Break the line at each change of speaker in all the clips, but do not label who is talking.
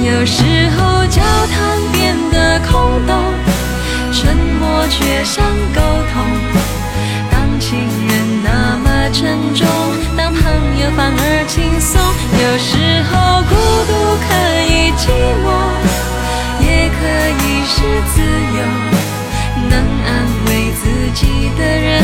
有时候交谈变得空洞，沉默却像沟通。当情人那么沉重，当朋友反而轻松。有时候孤独可以寂寞，也可以是自由。能安慰自己的人，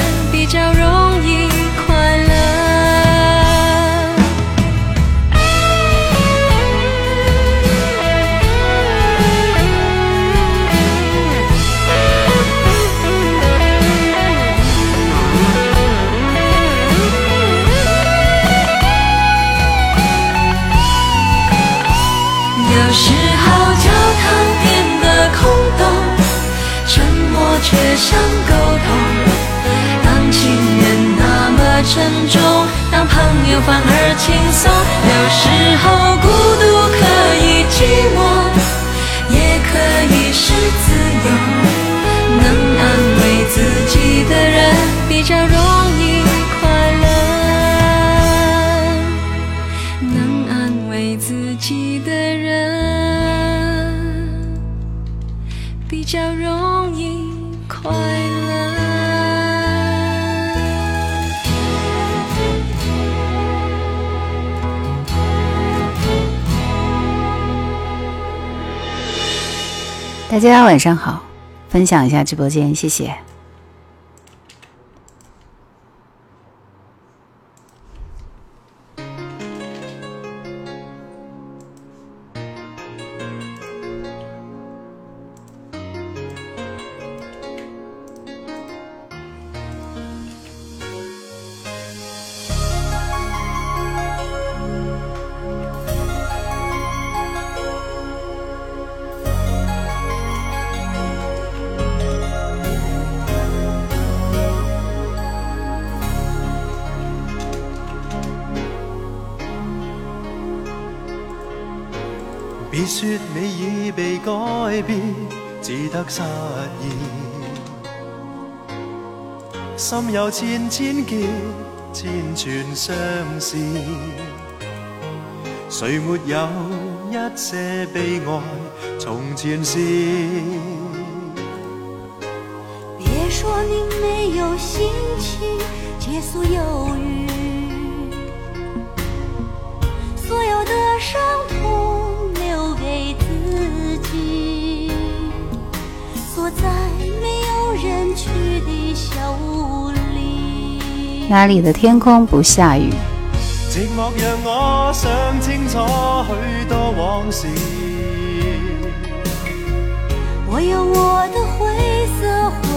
想沟通。当情人那么沉重，当朋友反而轻松。有时候孤独可以寂寞，
大家晚上好，分享一下直播间，谢谢。
心有千千结，千串相思。谁没有一些悲哀？从前事。
别说你没有心情结束忧郁，所有的伤痛留给自己，锁在没有人去的小屋里。
哪里的天空不下雨？
寂寞让我想清楚许多往事。
我有我的灰色回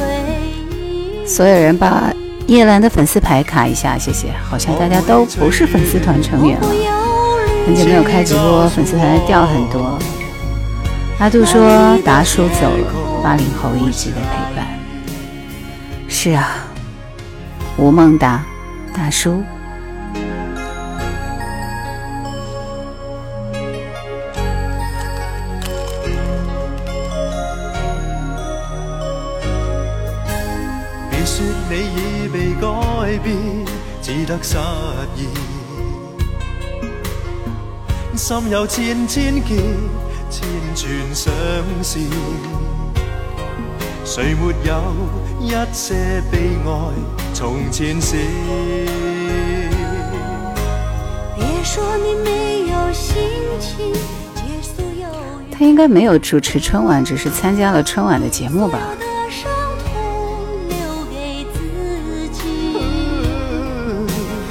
忆。
所有人把叶兰的粉丝牌卡一下，谢谢。好像大家都不是粉丝团成员了，很久没有开直播，粉丝团掉很多。阿杜说达叔走了，八零后一直的陪伴。是啊，吴孟达，大叔。
别说你已被改变，只得失意。心有千千结，千串相思。谁没有一些悲哀？从前事。
别说你没有心情结束忧郁。
他应该没有主持春晚，只是参加了春晚的节目吧？
的伤痛留给自己，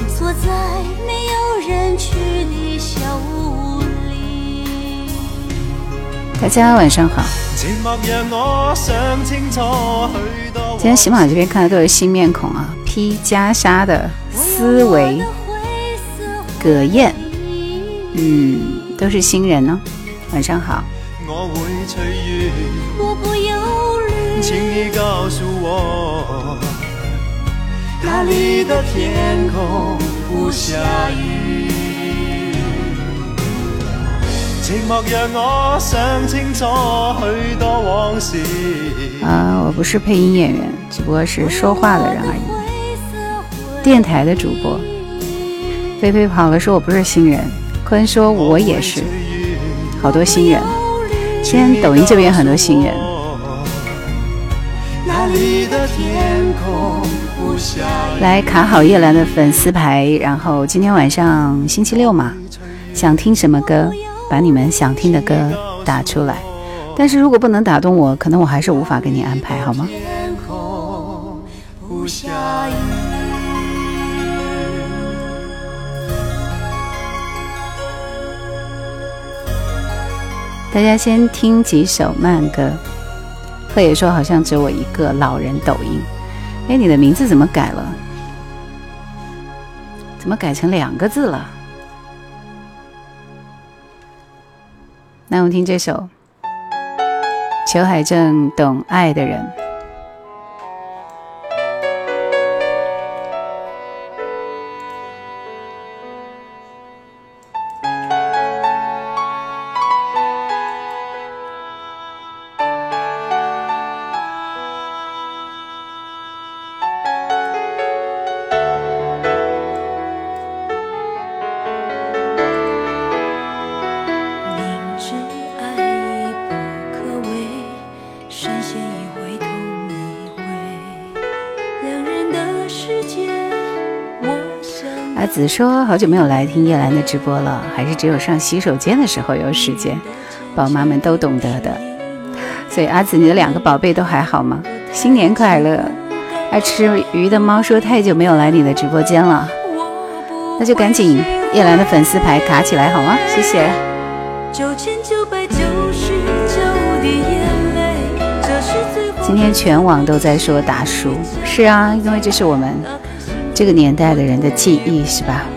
锁在没有人去的小屋里。
大家晚上好。今天喜马这边看的都是新面孔啊，P 加莎的思维、葛燕，嗯，都是新人呢、晚上好，
我会随缘，
我不忧虑，
请你告诉我，哪里的天空不下雨？寂寞让我想清楚许多往事。
啊，我不是配音演员，只不过是说话的人而已。电台的主播，菲菲跑了说我不是新人，坤说我也是。
好多新人，今天抖音这边很多新人。来卡好叶兰的粉丝牌，然后今天晚上星期六嘛，想听什么歌，把你们想听的歌打出来。但是如果不能打动我，可能我还是无法给你安排，好吗？大家先听几首慢歌。贺野说好像只有我一个老人抖音。哎，你的名字怎么改了？怎么改成两个字了？那我们听这首。裘海正懂爱的人。子说好久没有来听叶兰的直播了，还是只有上洗手间的时候有时间。宝妈们都懂得的，所以阿紫，你的两个宝贝都还好吗？新年快乐！爱吃鱼的猫说太久没有来你的直播间了，那就赶紧叶兰的粉丝牌卡起来好吗？谢谢。今天全网都在说大叔，是啊，因为这是我们。这个年代的人的记忆是吧？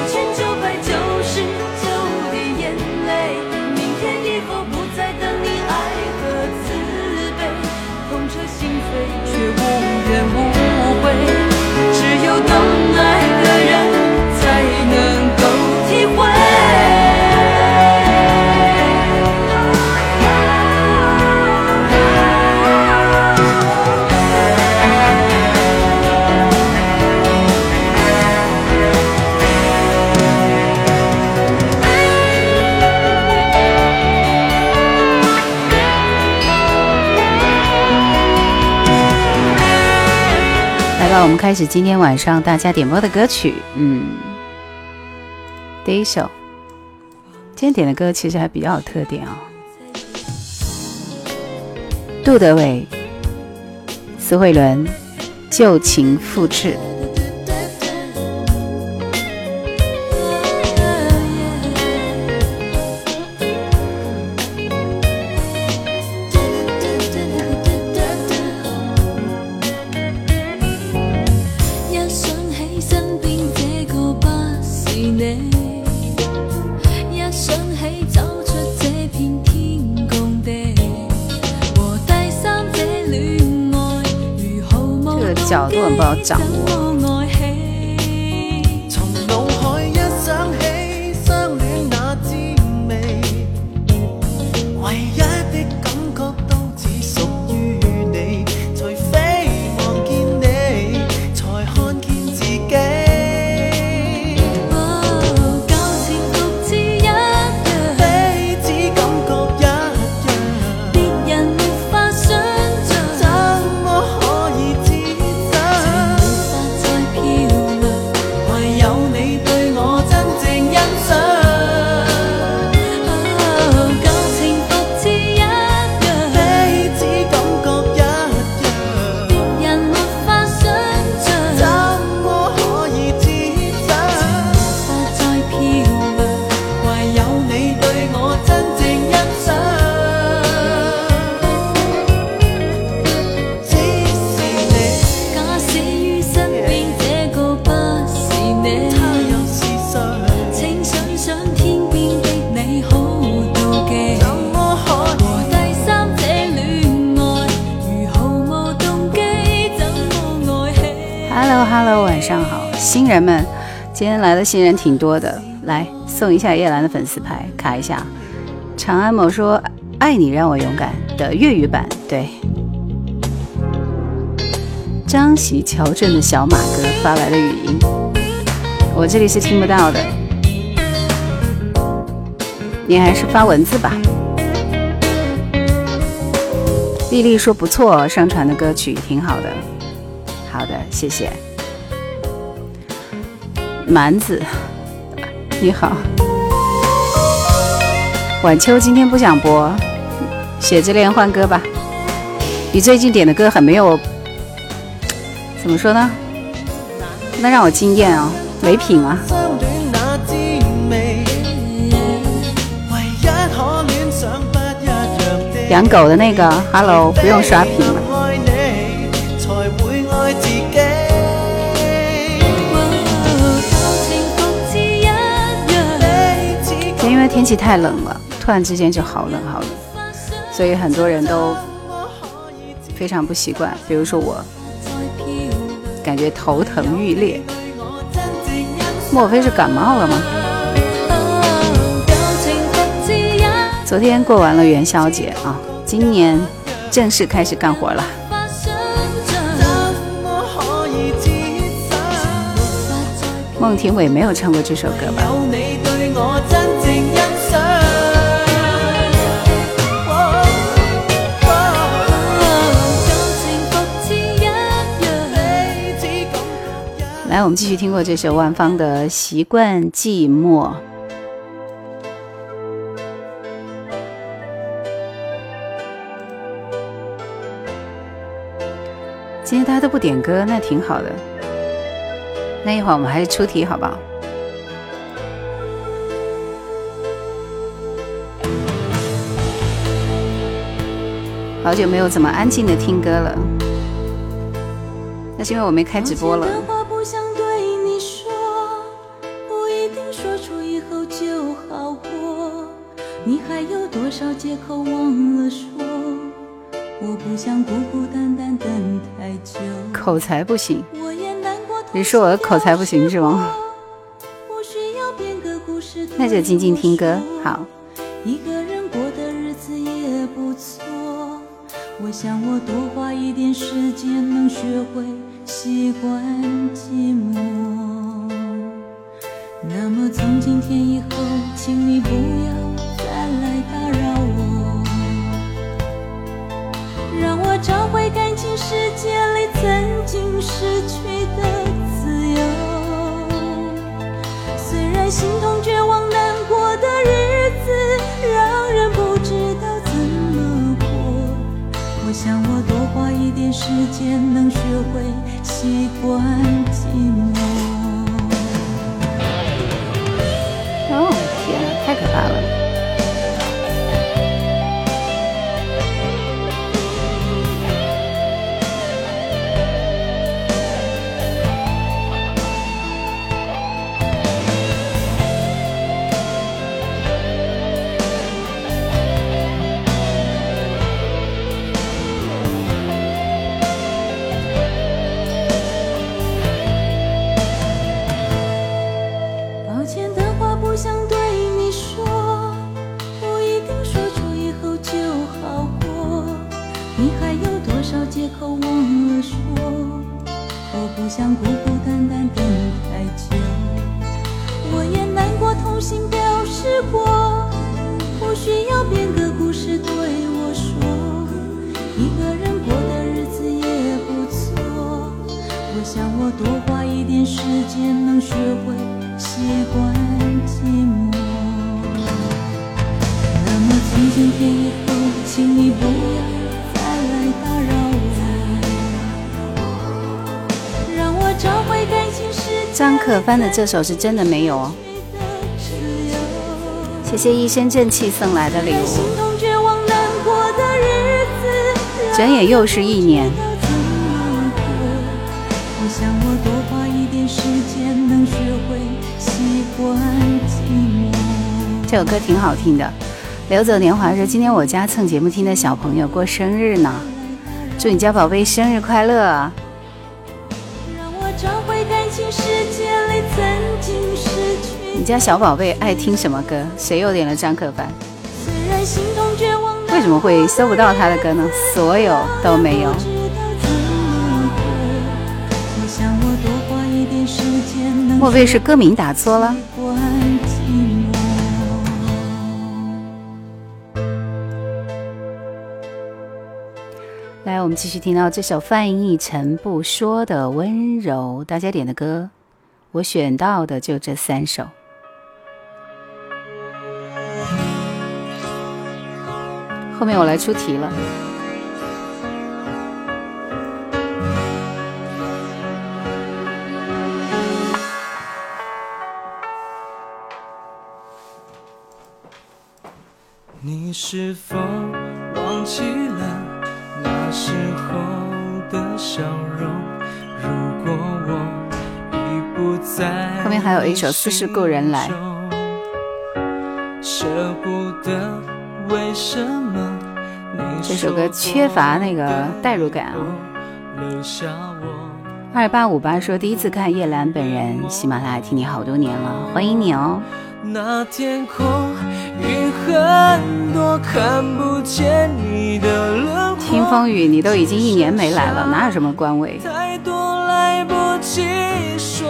我们开始今天晚上大家点播的歌曲，嗯，第一首，今天点的歌其实还比较有特点哦。杜德伟、司慧伦，旧情复炽。掌握。新人挺多的，来送一下叶兰的粉丝牌，卡一下。长安某说“爱你让我勇敢”的粤语版，对。张喜乔镇的小马哥发来的语音，我这里是听不到的，你还是发文字吧。丽丽说不错，上传的歌曲挺好的。好的，谢谢。蛮子，你好。晚秋今天不想播，雪之恋换歌吧。你最近点的歌很没有，怎么说呢？那让我惊艳啊，没品啊。养狗的那个，Hello，不用刷屏天气太冷了，突然之间就好冷好冷，所以很多人都非常不习惯。比如说我，感觉头疼欲裂，莫非是感冒了吗？昨天过完了元宵节啊，今年正式开始干活了。孟庭苇没有唱过这首歌吧？来，我们继续听过这首万芳的《习惯寂寞》。今天大家都不点歌，那挺好的。那一会儿我们还是出题，好不好？好久没有这么安静的听歌了，那是因为我没开直播了。借口忘了说？我不想孤孤单单等太久。口才不行，你说我的口才不行是吗？那就静静听歌好。一个人过的日子也不错。我想我多花一点时间，能学会习惯寂寞。那么从今天以后，请你不要找回感情世界里曾经失去的自由。虽然心痛、绝望、难过的日子让人不知道怎么过，我想我多花一点时间，能学会习惯口忘了说，我不想孤孤单单等太久，我也难过，痛心表示过，不需要编个故事对我说，一个人过的日子也不错，我想我多花一点时间能学会习惯寂寞，那么从今天以后请你不要。张可帆的这首是真的没有哦，谢谢一身正气送来的礼物。转眼又是一年。这首歌挺好听的。流走年华说：“今天我家蹭节目听的小朋友过生日呢，祝你家宝贝生日快乐。”
你家小宝贝爱听什么歌？谁又点了张可凡？为什么会搜不到他的歌呢？所有都没有。莫非是歌名打错了？来，我们继续听到这首范逸臣不说的温柔，大家点的歌，我选到的就这三首。后面我来出题了。
你是否忘记了那时候的笑容？如果我已不在，
后面还有一首《似是故人来》，
舍不得，为什么？
这首歌缺乏那个代入感啊。二八五八说第一次看叶兰本人，喜马拉雅听你好多年了，欢迎你哦。
那天空云很多，看不见你的轮廓。
听风雨，你都已经一年没来了，哪有什么官位？
太多来不及说。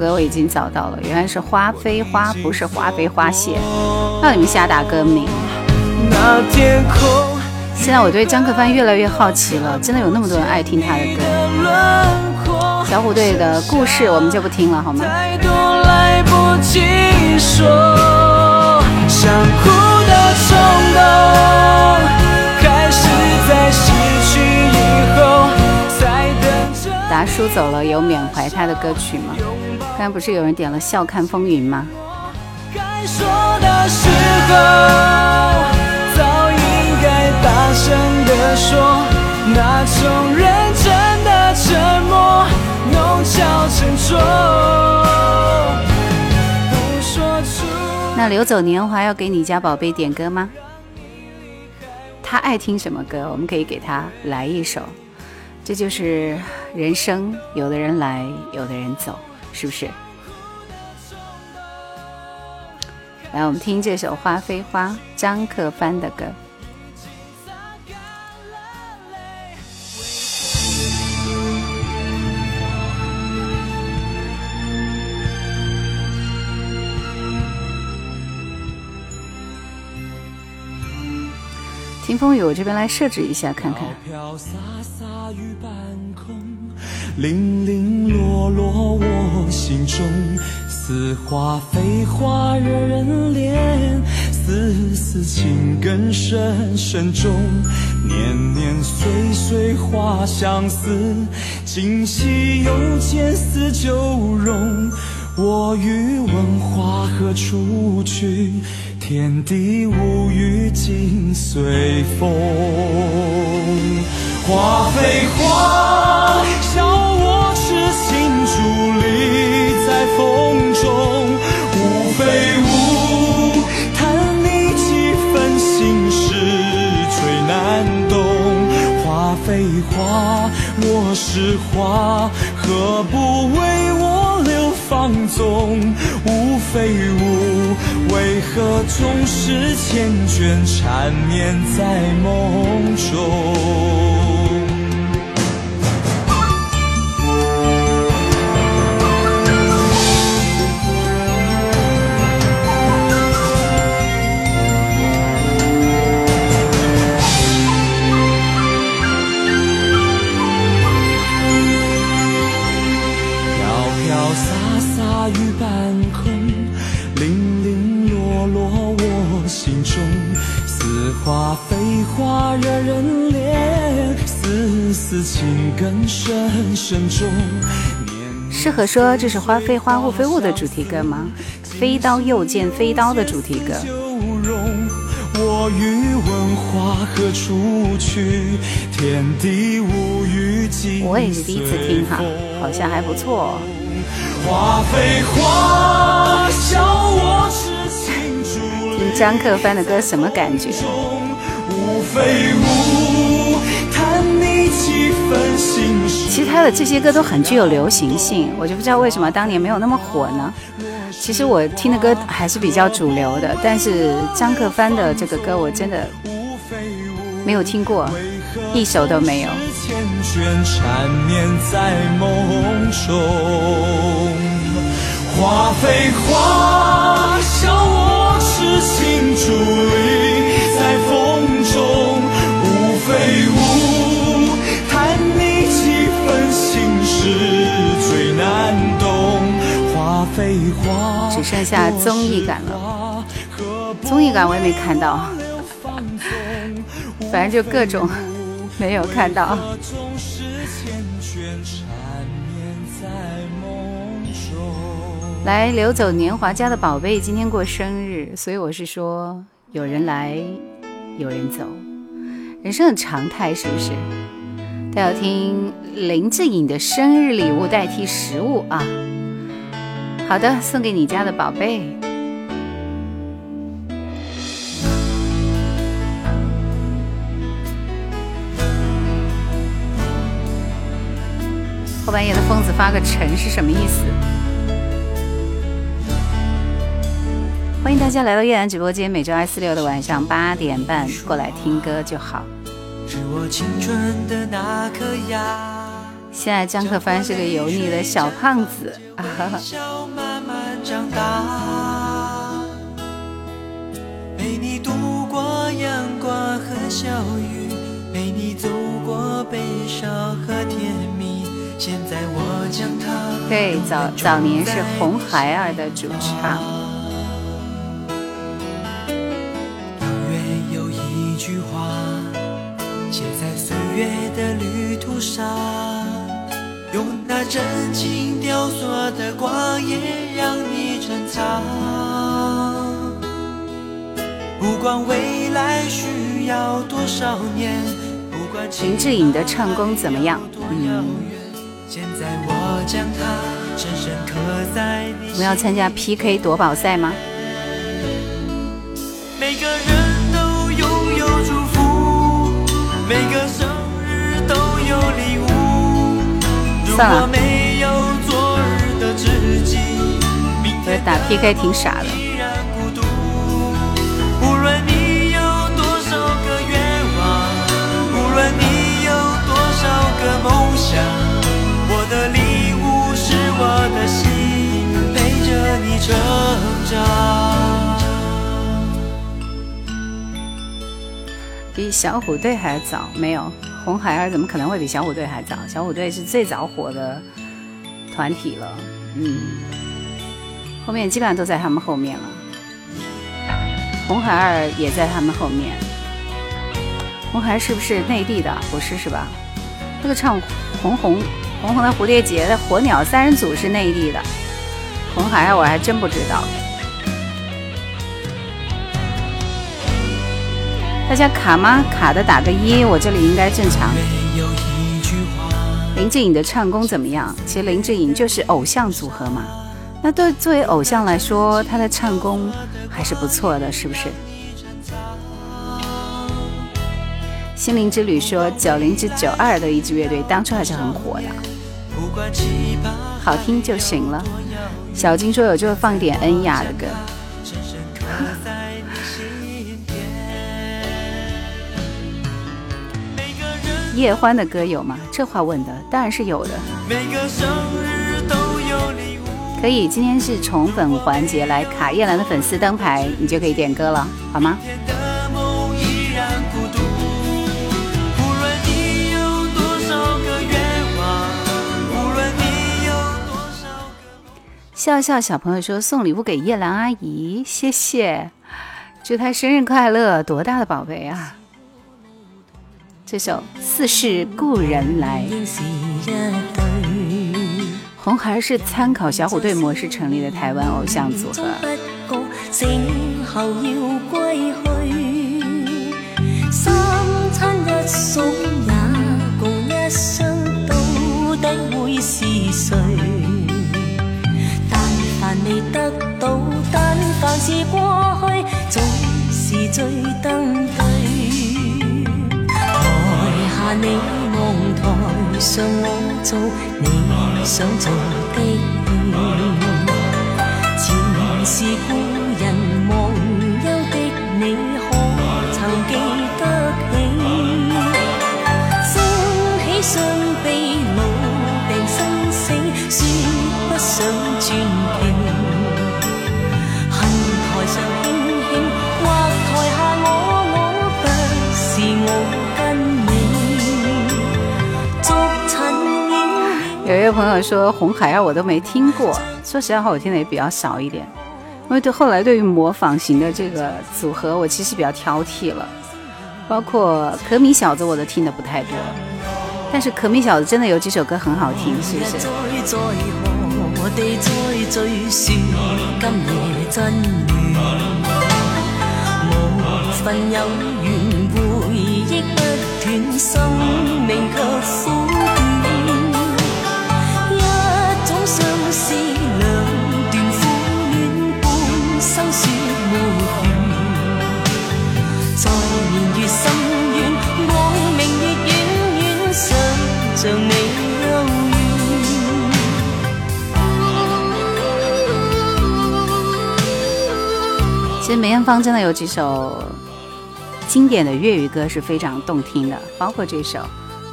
歌我已经找到了，原来是花非花，不是花非花谢。让你们瞎打歌名。
那天空。
现在我对张克帆越来越好奇了，真的有那么多人爱听他的歌。小虎队的故事我们就不听了，好吗？达叔走了，有缅怀他的歌曲吗？刚才不是有人点了《笑看风云》吗？该说的时候
大声的说，那种认真的沉默，弄巧成拙。不说出。
那流走年华要给你家宝贝点歌吗？他爱听什么歌，我们可以给他来一首。这就是人生，有的人来，有的人走，是不是？来，我们听这首《花非花》，张克帆的歌。听风雨，我这边来设置一下看看。
飘洒洒雨半空零零落落我心中，似花非花惹人怜，丝丝情根深深种，年年岁岁花相思，今夕又见似旧容。我欲问花何处去？天地无语尽随风。花非花，笑风中。雾非雾，叹你几分心事最难懂。花非花，我是花，何不为我留芳踪？雾非雾，为何总是缱绻缠绵在梦中？丝丝情根深深种。
适合说这是花非花雾非雾的主题歌吗？飞刀又见飞刀的主题歌。
我欲问花何处去？天地无语尽
我也是第一次听哈，好像还不错。
花非花，笑我痴心伫
听张克帆的歌什么感觉？其实他的这些歌都很具有流行性，我就不知道为什么当年没有那么火呢？其实我听的歌还是比较主流的，但是张克帆的这个歌我真的没有听过，一首都没有。
缱绻缠绵在梦中，花非花，笑我痴心伫立在风
只剩下综艺感了。综艺感我也没看到，反正就各种没有看到。来，流走年华家的宝贝今天过生日，所以我是说，有人来，有人走，人生的常态是不是？大家听林志颖的生日礼物代替食物啊。好的，送给你家的宝贝。后半夜的疯子发个晨是什么意思？欢迎大家来到叶兰直播间，每周二、四、六的晚上八点半过来听歌就好。
是我青春的那颗芽，
现在张可帆是个油腻的小胖子啊！
笑慢慢长大，陪你度过阳光和小雨，陪你走过悲伤和甜蜜。现在我将它
对，早早年是红孩儿的主唱。
永远有一句话，写在岁月的旅途上，用那真情雕琢的光也让你珍藏。不管未来需要多少年，不管
林志颖的唱功怎么样？嗯，
现在我将它深深刻在你
我们要参加 PK 夺宝赛吗？
每个人都拥有祝福，每个
算了
果没有昨日的知己，明
我觉得打
天的
PK 挺傻的。
依然孤独。无论你有多少个愿望，无论你有多少个梦想，我的礼物是我的心，陪着你成长。
比小虎队还早？没有，红孩儿怎么可能会比小虎队还早？小虎队是最早火的团体了，嗯，后面基本上都在他们后面了。红孩儿也在他们后面。红孩儿是不是内地的？不是是吧？那个唱红红红红的蝴蝶结的火鸟三人组是内地的，
红孩儿我还真不知道。大家卡吗？卡的打个一，我这里应该正常。林志颖的唱功怎么样？其实林志颖就是偶像组合嘛，那对作为偶像来说，他的唱功还是不错的，是不是？心灵之旅说九零至九二的一支乐队，当初还是很火的，好听就行了。小金说有就放点恩雅的歌。叶欢的歌有吗？这话问的当然是有的。可以，今天是宠粉环节，来卡叶兰的粉丝灯牌，你就可以点歌了，好吗？笑笑小朋友说送礼物给叶兰阿姨，谢谢，祝她生日快乐！多大的宝贝啊！这首《似是故人来》，红孩是参考小虎队模式成立的台湾偶像组合。三餐一宿也共一生，到底会是谁？但凡未得到，但凡是过去，总是最登你望台上我做你想做的戏，前是故有一位朋友说红孩儿我都没听过，说实在话我听的也比较少一点，因为对后来对于模仿型的这个组合我其实比较挑剔了，包括可米小子我都听的不太多，但是可米小子真的有几首歌很好听，是不是？其实梅艳芳真的有几首经典的粤语歌是非常动听的，包括这首《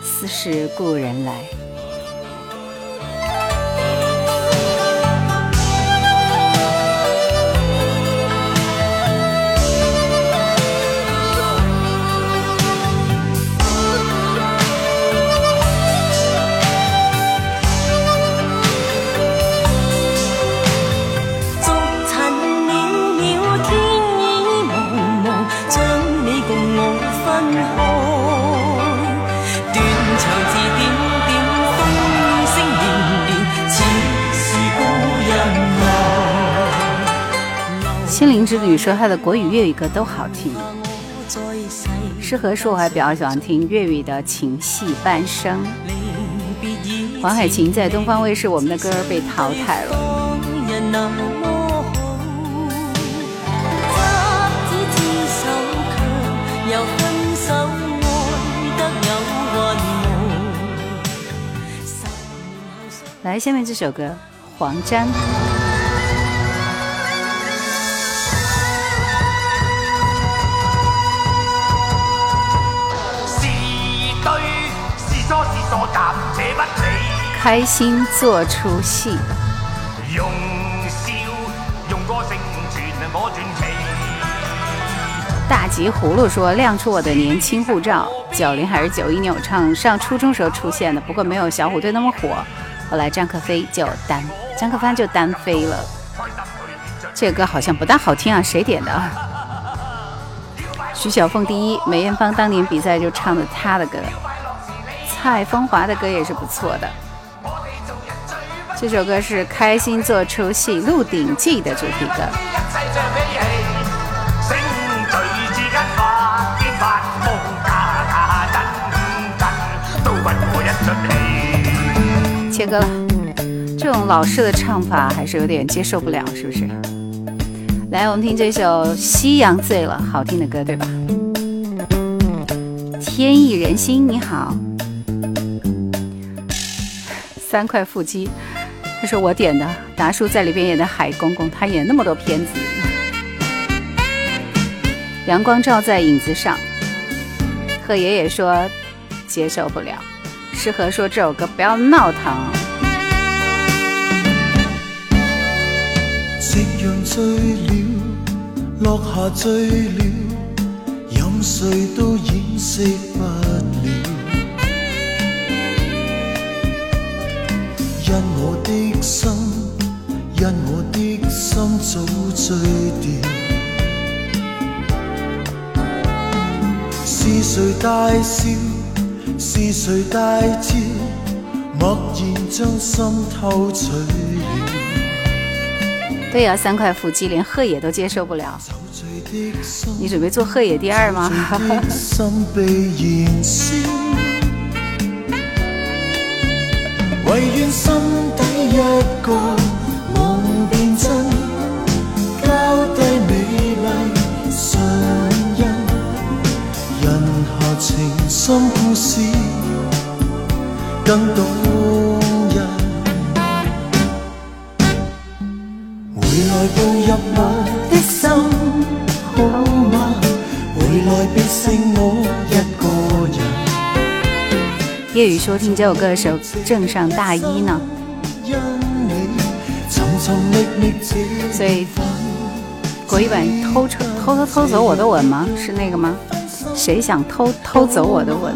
似是故人来》。说他的国语、粤语歌都好听。适合说我还比较喜欢听粤语的情戏半生。黄海晴在东方卫视，我们的歌被淘汰了。来，下面这首歌，黄沾。开心做出戏。大吉葫芦说：“亮出我的年轻护照，九零还是九一年？我唱上初中时候出现的，不过没有小虎队那么火。后来张克飞就单，张克帆就单飞了。这歌好像不大好听啊，谁点的？徐小凤第一，梅艳芳当年比赛就唱的她的歌。蔡枫华的歌也是不错的。
这首歌是《开心做出戏》《鹿鼎记》的主题歌。切歌了，这种老式的唱法还是有点接受不了，是不是？来，我们听这首《夕阳醉了》，好听的歌，对吧？天意人心，你好，三块腹肌，这是我点的，达叔在里边演的海公公，他演那么多片子。阳光照在影子上，贺爷爷说接受不了。适合说这首歌不要闹腾。
夕阳醉了，落下醉了，任谁都掩饰早醉掉。是谁大笑？是谁？默然将心偷取了。
对呀，三块腹肌连鹤野都接受不了。你准备做鹤野第二吗？
心被燃烧，唯愿心底一个情深故事更动人。回来步入我的心，好吗？回来别剩我一个人。
夜雨说听这首歌的时候正上大一呢，所以国语版偷偷偷偷走我的吻吗？是那个吗？谁想偷偷走我的吻？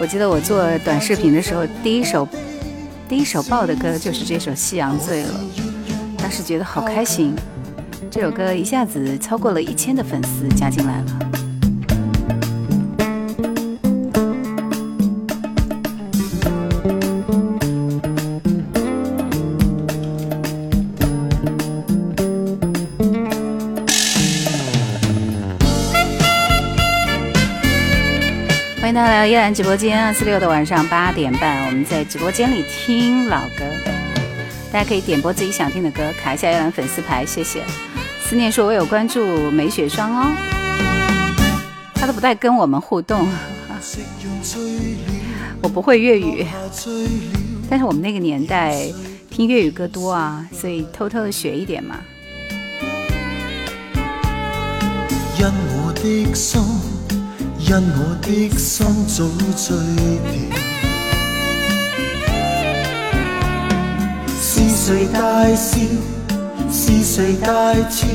我记得我做短视频的时候，第一首第一首爆的歌就是这首《夕阳醉了》，当时觉得好开心。这首歌一下子超过了一千的粉丝加进来了。欢迎大家来到叶兰直播间，二四六的晚上八点半，我们在直播间里听老歌，大家可以点播自己想听的歌，卡一下叶兰粉丝牌，谢谢。思念说，我有关注梅雪霜哦，他都不带跟我们互动，我不会粤语，但是我们那个年代听粤语歌多啊，所以偷偷的学一点嘛。
因我的心，因我的心早醉掉。是谁大笑？是谁大招？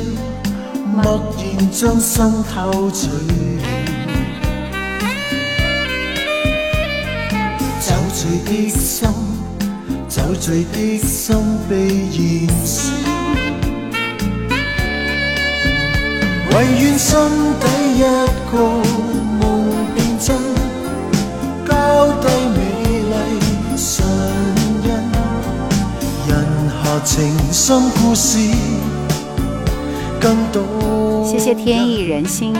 默然将心偷取了。酒醉的心，酒醉的心被燃烧。唯愿心底一个，低美丽唇印，人下情深故事更动
谢谢天意人心，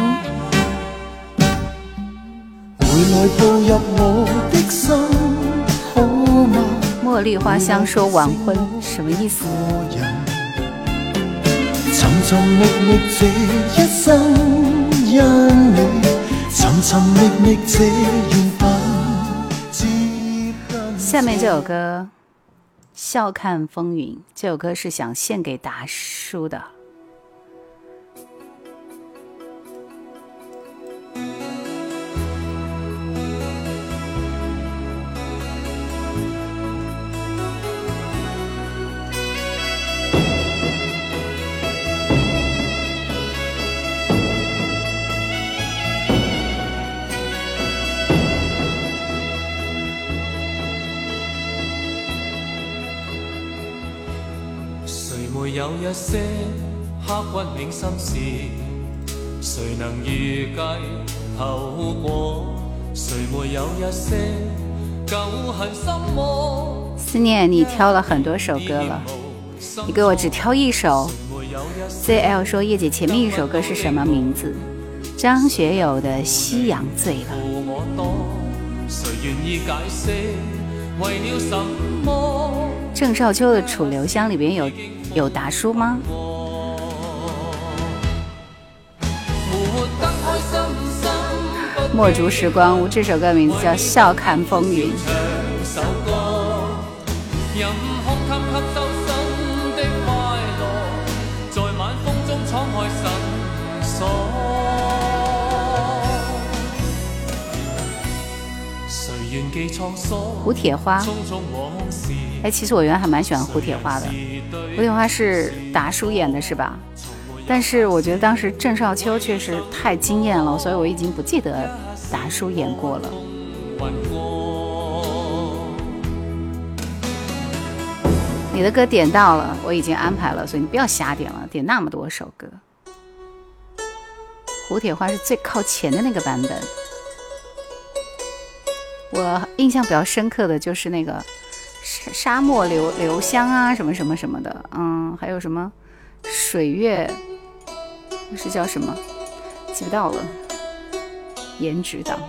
回来步入我的心，好吗？
茉莉花香说晚婚什么意思？
寻寻觅觅这一生，因你寻寻觅觅这缘分，
下面这首歌《笑看风云》，这首歌是想献给达叔的。
有一些刻骨铭心事？谁能预计后果
思念，你挑了很多首歌了，你给我只挑一首。ZL 说叶姐前面一首歌是什么名字？张学友的《夕阳醉了》。郑少秋的《楚留香》里边有有达叔吗？墨竹时光屋这首歌名字叫《笑看风云》。胡铁花，哎，其实我原来还蛮喜欢胡铁花的。胡铁花是达叔演的，是吧？但是我觉得当时郑少秋确实太惊艳了，所以我已经不记得达叔演过了。你的歌点到了，我已经安排了，所以你不要瞎点了，点那么多首歌。胡铁花是最靠前的那个版本。我印象比较深刻的就是那个沙沙漠留留香啊，什么什么什么的，嗯，还有什么水月，是叫什么？记不到了。颜值党，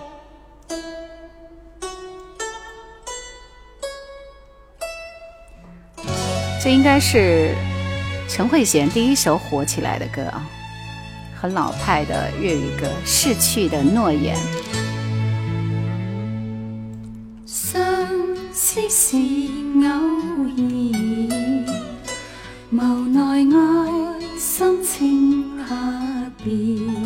这应该是陈慧娴第一首火起来的歌啊，很老派的粤语歌，《逝去的诺言》。
即是偶然，无奈爱心情下变。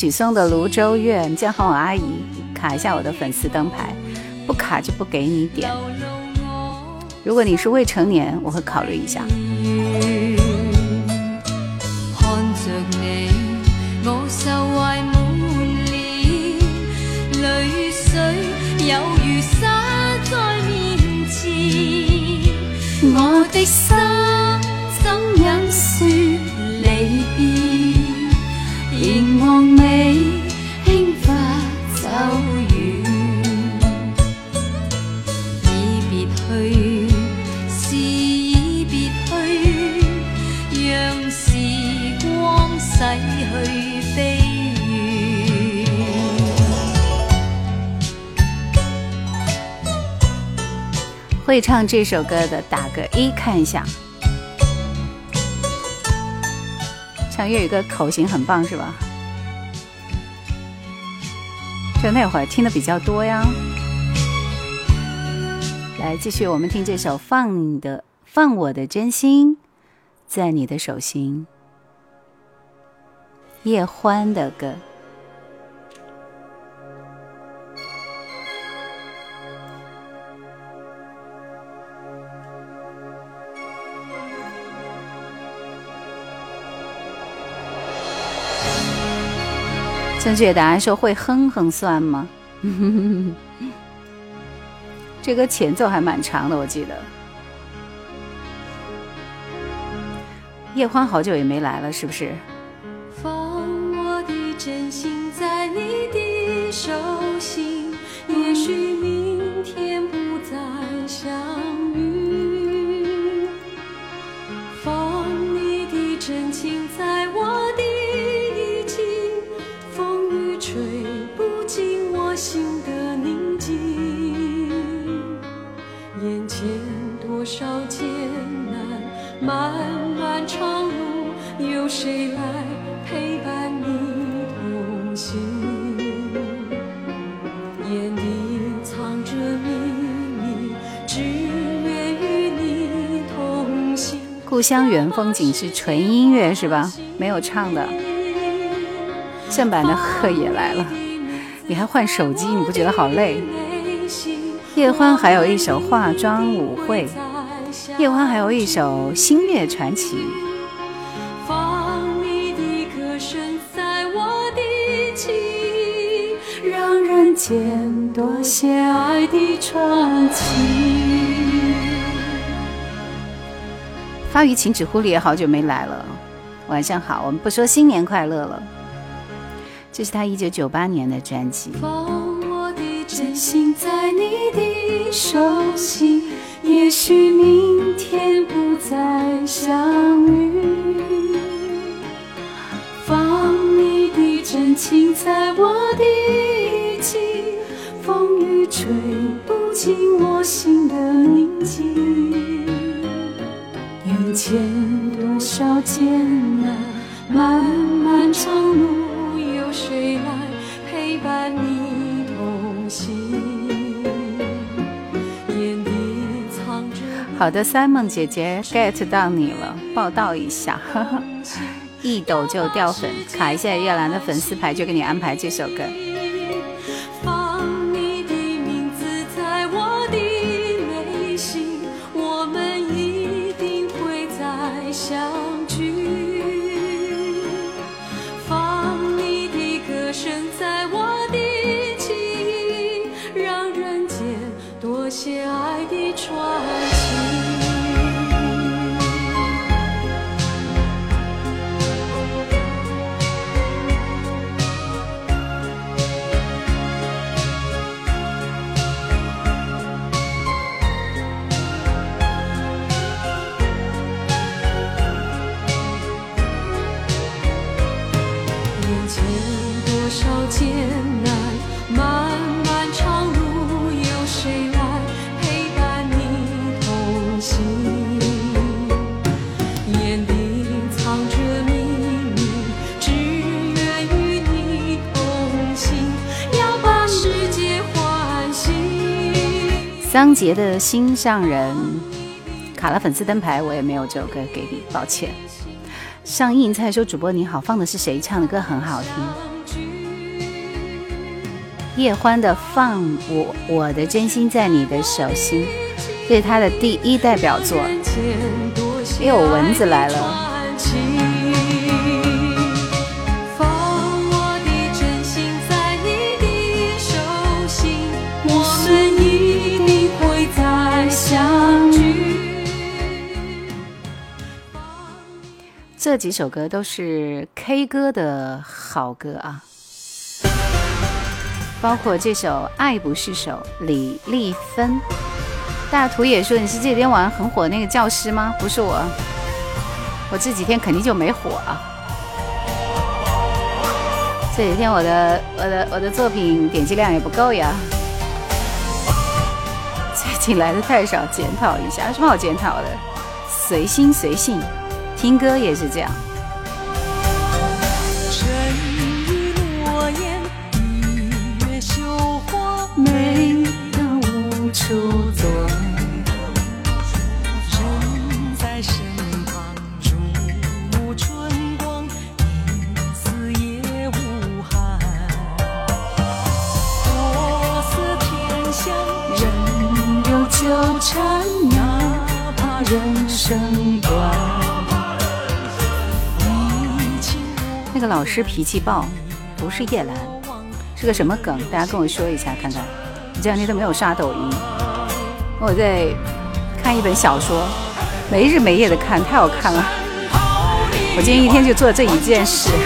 许
嵩的《泸州月》，叫好我阿姨卡一下我的粉丝灯牌，不卡就不给你点。如果你是未成年，我会考虑一下。
愁怀满脸，泪水洒在面前。我的心
这首歌的打个一看一下，唱粤语歌口型很棒是吧？就那会儿听的比较多呀。来继续，我们听这首《放你的放我的真心在你的手心》，叶欢的歌。正确答案说会哼哼算吗？这个前奏还蛮长的，我记得。叶欢好久也没来了，是不是？
放我的真心在你的手心，也许漫漫长路，有谁来陪伴你同行？眼藏着秘密，只愿与你同行。
故乡原风景是纯音乐是吧？没有唱的。正版的贺也来了，你还换手机，你不觉得好累？叶欢还有一首《化妆舞会》。叶欢还有一首星月传奇。
放你的歌声在我的记忆，让人间多些爱的传奇。
发于请指狐狸也好久没来了，晚上好，我们不说新年快乐了。这是他一九九八年的专辑。
放我的真心在你的手心，也许明天不再相遇。放你的真情在我的意境，风雨吹不进我心的宁静。眼前多少艰难，漫漫长路，有谁来陪伴你
好的，，Simon 姐姐 get 到你了，报道一下，哈哈，一抖就掉粉，卡一下叶兰的粉丝牌就给你安排这首歌。桑杰的心上人卡了粉丝灯牌，我也没有这首歌给你，抱歉。上映菜说主播你好，放的是谁唱的歌？很好听。叶欢的《放我我的真心在你的手心》，这是他的第一代表作。哎呦，蚊子来了。这几首歌都是 K 歌的好歌啊，包括这首《爱不释手》，李丽芬。大图也说你是这几天晚上很火的那个教师吗？不是我，我这几天肯定就没火啊。这几天我的我的我的作品点击量也不够呀。最近来的太少，检讨一下，有什么好检讨的？随心随性。听歌也是这样。
沉鱼落雁，闭月羞花，美得无处躲。人在身旁，注目春光，因此也无憾。多似天香，人有纠缠，哪怕人生短。
那个老师脾气暴，不是叶兰，是个什么梗？大家跟我说一下看看。我这两天都没有刷抖音，我在看一本小说，没日没夜的看，太好看了。我今天一天就做这一件事。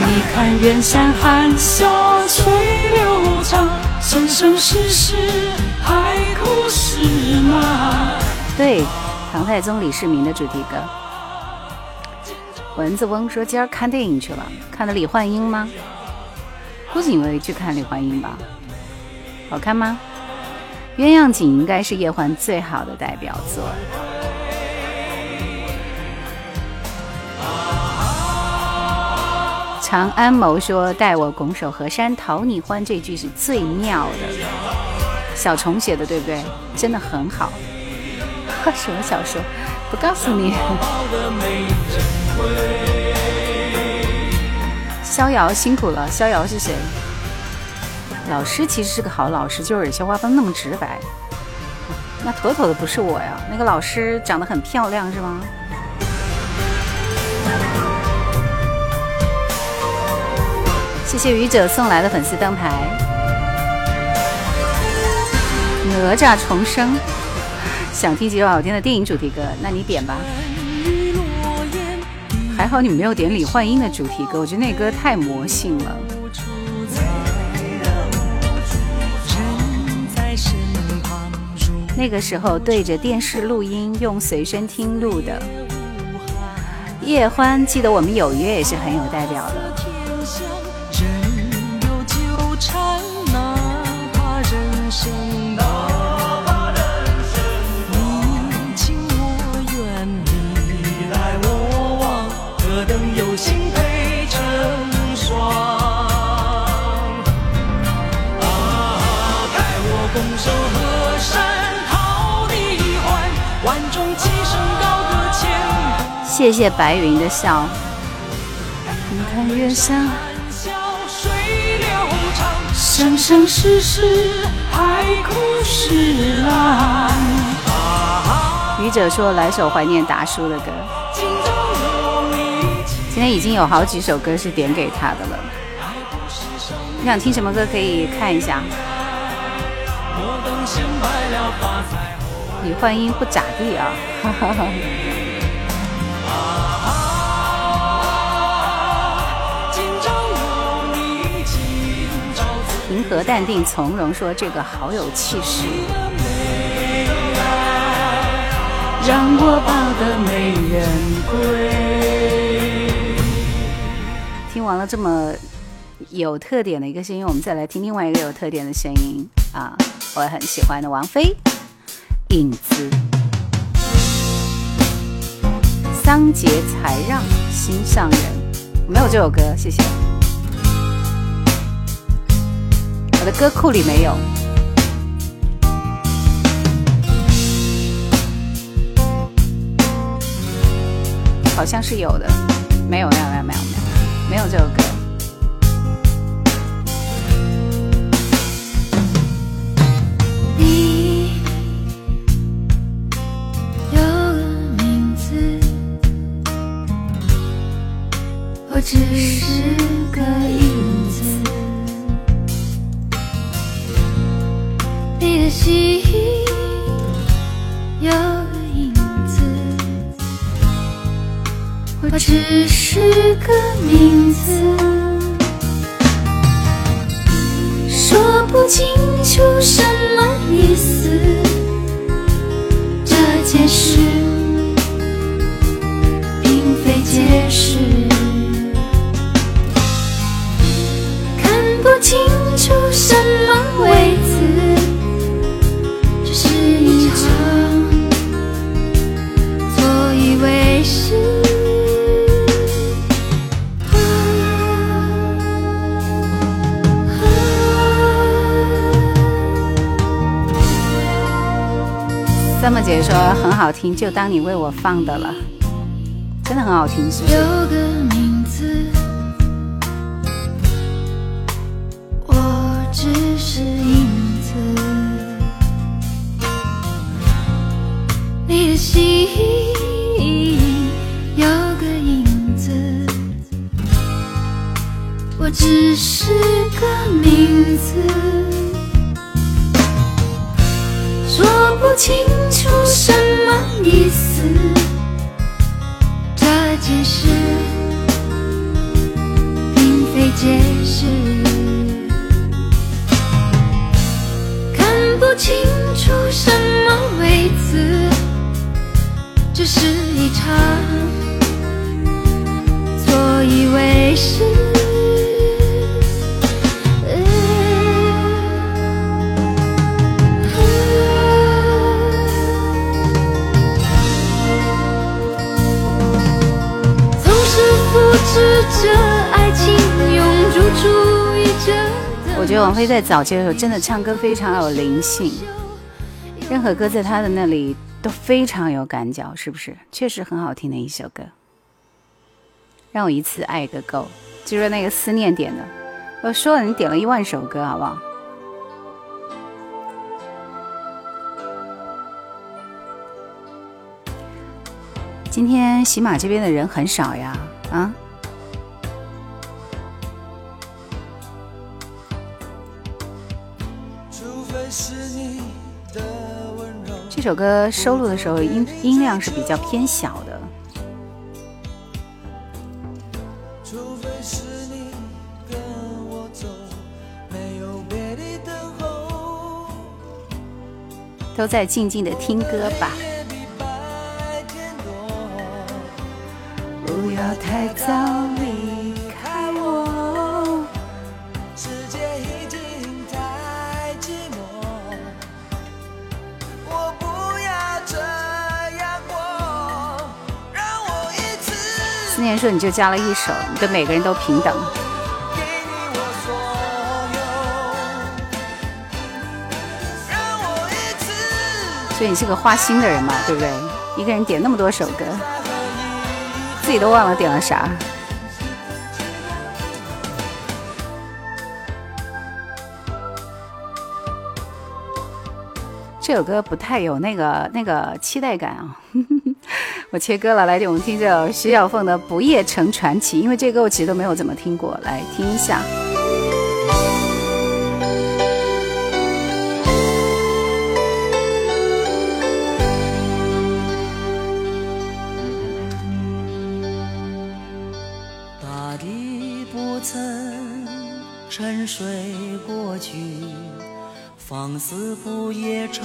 你看远山含笑水流长，生生世世海枯石烂。
对。唐太宗李世民的主题歌。蚊子翁说：“今儿看电影去了，看的李焕英吗？估计你会去看李焕英吧？好看吗？鸳鸯锦应该是叶欢最好的代表作。”长安谋说：“待我拱手河山讨你欢，这句是最妙的。”小虫写的对不对？真的很好。什么小说？不告诉你。逍遥辛苦了。逍遥是谁？老师其实是个好老师，就是有些话不能那么直白。那妥妥的不是我呀。那个老师长得很漂亮是吗？谢谢愚者送来的粉丝灯牌。哪吒重生，想听几首好听的电影主题歌，那你点吧。还好你没有点李焕英的主题歌，我觉得那歌太魔性了。那个时候对着电视录音，用随身听录的。叶欢，记得我们有约也是很有代表的。谢谢白云的笑。你看生生世世，海枯石烂。愚者说来首怀念达叔的歌。今天已经有好几首歌是点给他的了。你想听什么歌可以看一下。李焕英不咋地啊。哈哈哈。和淡定从容，说这个好有气势。让我抱得美人归。听完了这么有特点的一个声音，我们再来听另外一个有特点的声音啊，我很喜欢的王菲，《影子》。桑杰才让心上人，没有这首歌，谢谢。我的歌库里没有，好像是有的，没有没有没有没有没有没有这首歌。就当你为我放的了，真的很好听，是不是？在早期的时候真的唱歌非常有灵性，任何歌在他的那里都非常有感脚，是不是？确实很好听的一首歌。让我一次爱个够，就是那个思念点的。我说了，你点了一万首歌，好不好？今天喜马这边的人很少呀，啊？这首歌收录的时候音音量是比较偏小的。都在静静的听歌吧。不要太早离思念说你就加了一首，你跟每个人都平等。所以你是个花心的人嘛，对不对？一个人点那么多首歌，自己都忘了点了啥。这首歌不太有那个那个期待感啊！我切歌了，来，我们听这首徐小凤的《不夜城传奇》，因为这歌我其实都没有怎么听过，来听一下。
大地不曾沉睡过去，放肆不夜城，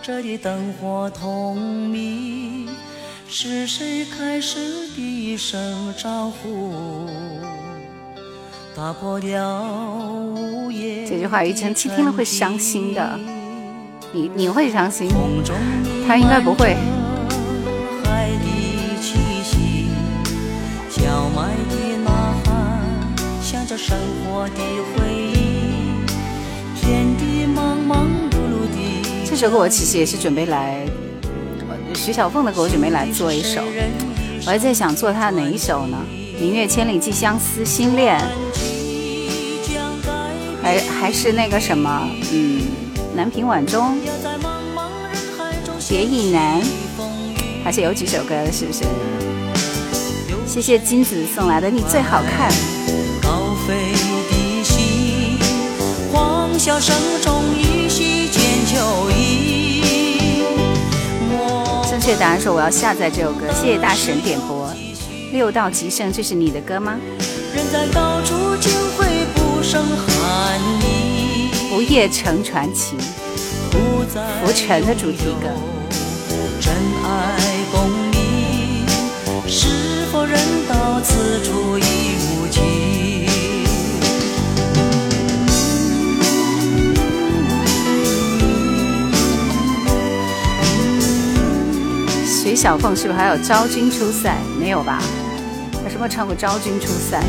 这里灯火通明。是谁开始低声招呼？打破了午夜。
这句话庾澄庆听了会伤心的，你你会伤心，他应该不会。
海底气息，叫卖的。着生活的回忆，
这首歌我其实也是准备来，徐小凤的歌我准备来做一首，我还在想做她哪一首呢？明月千里寄相思，心恋，还还是那个什么，嗯，南屏晚钟，别亦难，还是有几首歌的，是不是？谢谢金子送来的你最好看。
飞的心，欢笑声中依稀见秋意。
正确答案说我要下载这首歌，谢谢大神点播。六道极盛，这是你的歌吗？
人在高处竟会不胜寒意。
不夜城传奇，浮沉的主题歌。
真爱功名，是否人到此处已
徐小凤是不是还有《昭君出塞》？没有吧？他什么唱过《昭君出塞》？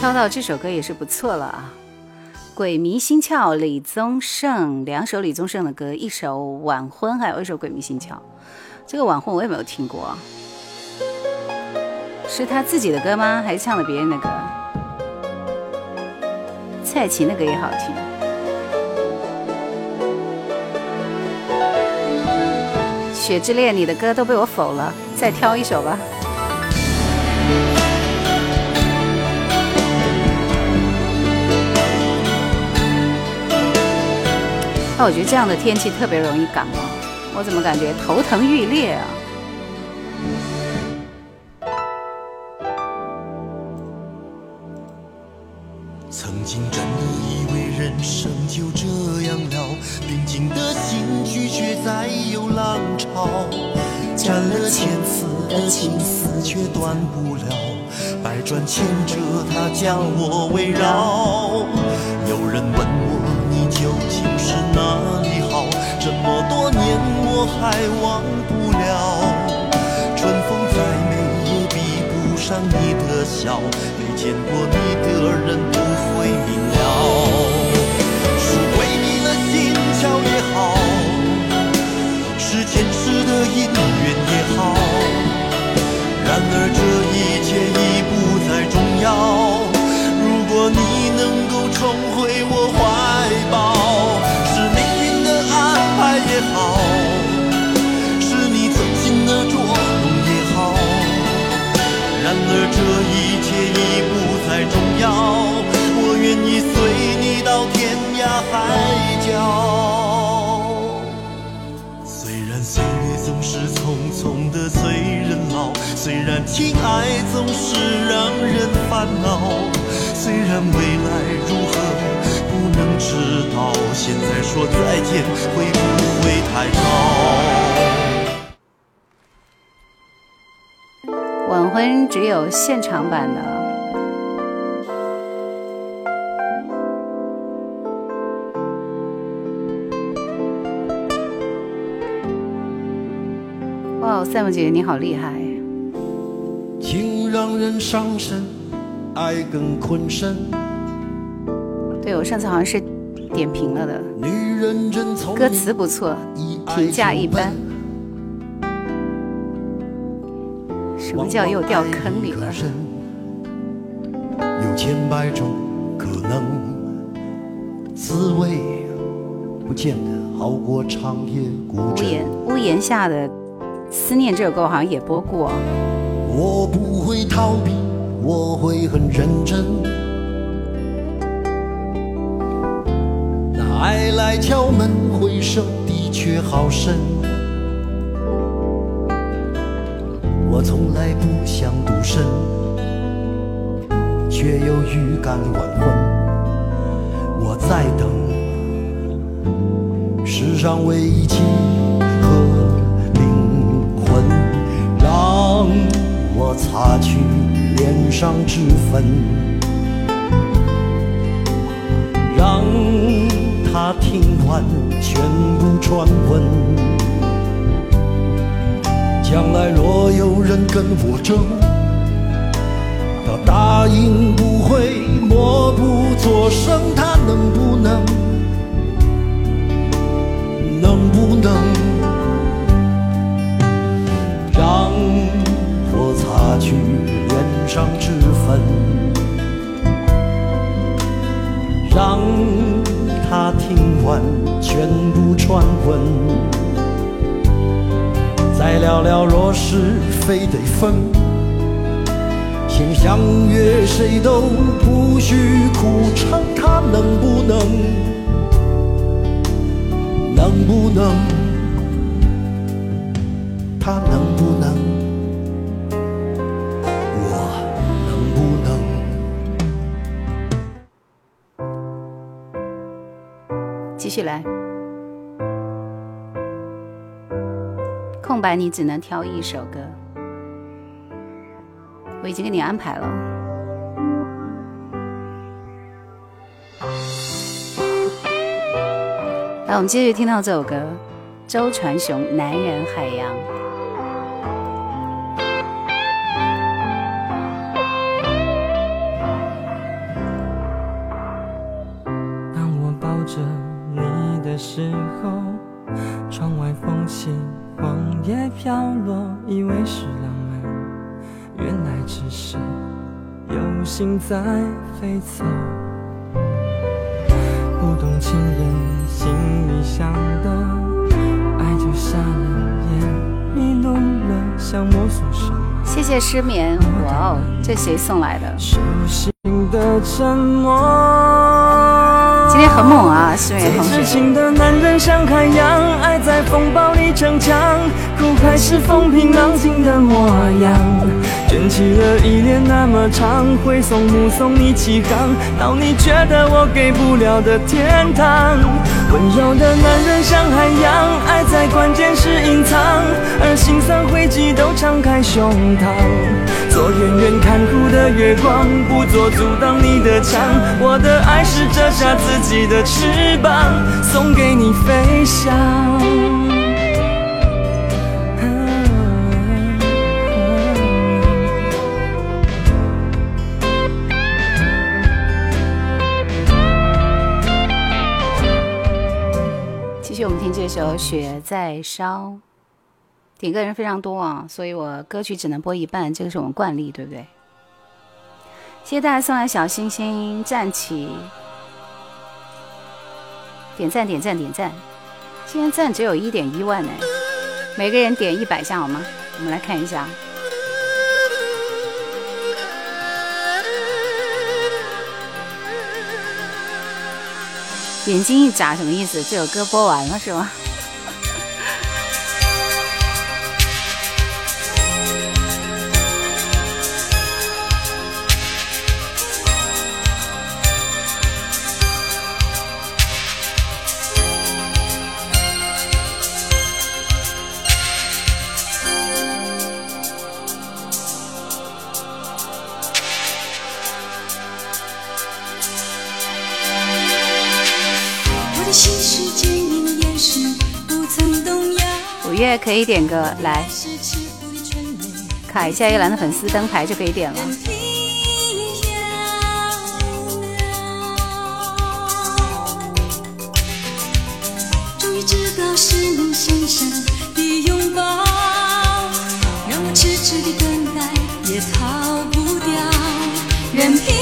挑到这首歌也是不错了啊！《鬼迷心窍》李宗盛两首李宗盛的歌，一首《晚婚》，还有一首《鬼迷心窍》。这个《晚婚》我也没有听过，是他自己的歌吗？还是唱了别人的歌？蔡琴的歌也好听，《雪之恋》你的歌都被我否了，再挑一首吧。那我觉得这样的天气特别容易感冒，我怎么感觉头疼欲裂啊？
转千折，它将我围绕。有人问我，你究竟是哪里好？这么多年，我还忘不了。春风再美也比不上你的笑，虽然情爱总是让人烦恼，虽然未来如何不能知道，现在说再见会不会太早？
晚婚只有现场版的。哇，赛姆姐姐你好厉害！
情让人伤身，爱更困身。
对我上次好像是点评了的，
女人真聪明，
歌词不错，评价一般。什么叫又掉坑里了？
有千百种可能，滋味不见得好过长夜孤枕。
屋檐屋檐下的思念这首歌我好像也播过。
我不会逃避，我会很认真。那爱来敲门，回声的确好深。我从来不想独身，却又预感晚婚。我在等世上唯一契合灵魂，让我擦去脸上脂粉，让他听完全部传闻。将来若有人跟我争，他答应不会默不作声，他能不能？能不能让擦去脸上脂粉，让他听完全部传闻？再聊聊，若是非得分，先相约谁都不许苦撑，他能不能？能不能？他能不能？
起？来。空白你只能挑一首歌，我已经给你安排了。来，我们继续听到这首歌，周传雄《男人海洋》。
在飞走。不懂情人心里想的，爱就瞎了眼，迷路了？
谢谢失眠，哇哦，这谁送来的？
手心的沉默。
很猛啊，失眠同
最痴。情的男人像海洋，爱在风暴里逞强，苦海是风平浪静的模样。卷起了依恋那么长，挥送目送你起航，到你觉得我给不了的天堂。温柔的男人像海洋，爱在关键时隐藏，而心酸汇集都敞开胸膛。做远远看护的月光不做阻挡你的墙我的爱是折下自己的翅膀送给你飞翔继续我们
听这首雪在烧。点歌人非常多啊，所以我歌曲只能播一半，这个是我们惯例，对不对？谢谢大家送来小星星，站起，点赞点赞点赞，今天赞只有一点一万呢，每个人点一百下好吗？我们来看一下。眼睛一眨什么意思？这首歌播完了是吗？可以点个来，卡一下叶兰的粉丝灯牌就可以点了。
痴痴的等待也逃不掉，任凭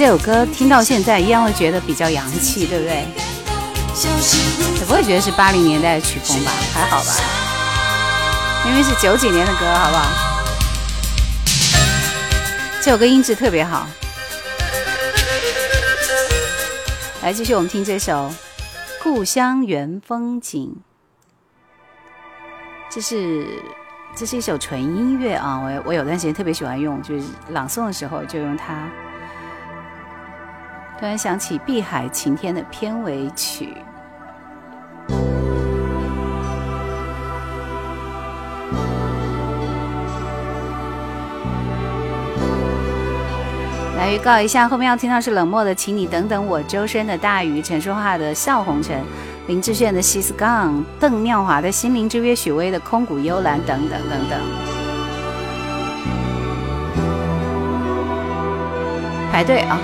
这首歌听到现在一样会觉得比较洋气，对不对？也不会觉得是八零年代的曲风吧？还好吧？明明是九几年的歌，好不好？这首歌音质特别好。来，继续我们听这首《故乡原风景》，这是这是一首纯音乐啊！我我有段时间特别喜欢用，就是朗诵的时候就用它。突然想起《碧海晴天》的片尾曲。来预告一下，后面要听到是冷漠的，请你等等我，周深的大雨，陈淑桦的笑红尘，林志炫的西斯杠，邓妙华的心灵之约，许巍的空谷幽兰等等等等。排队啊！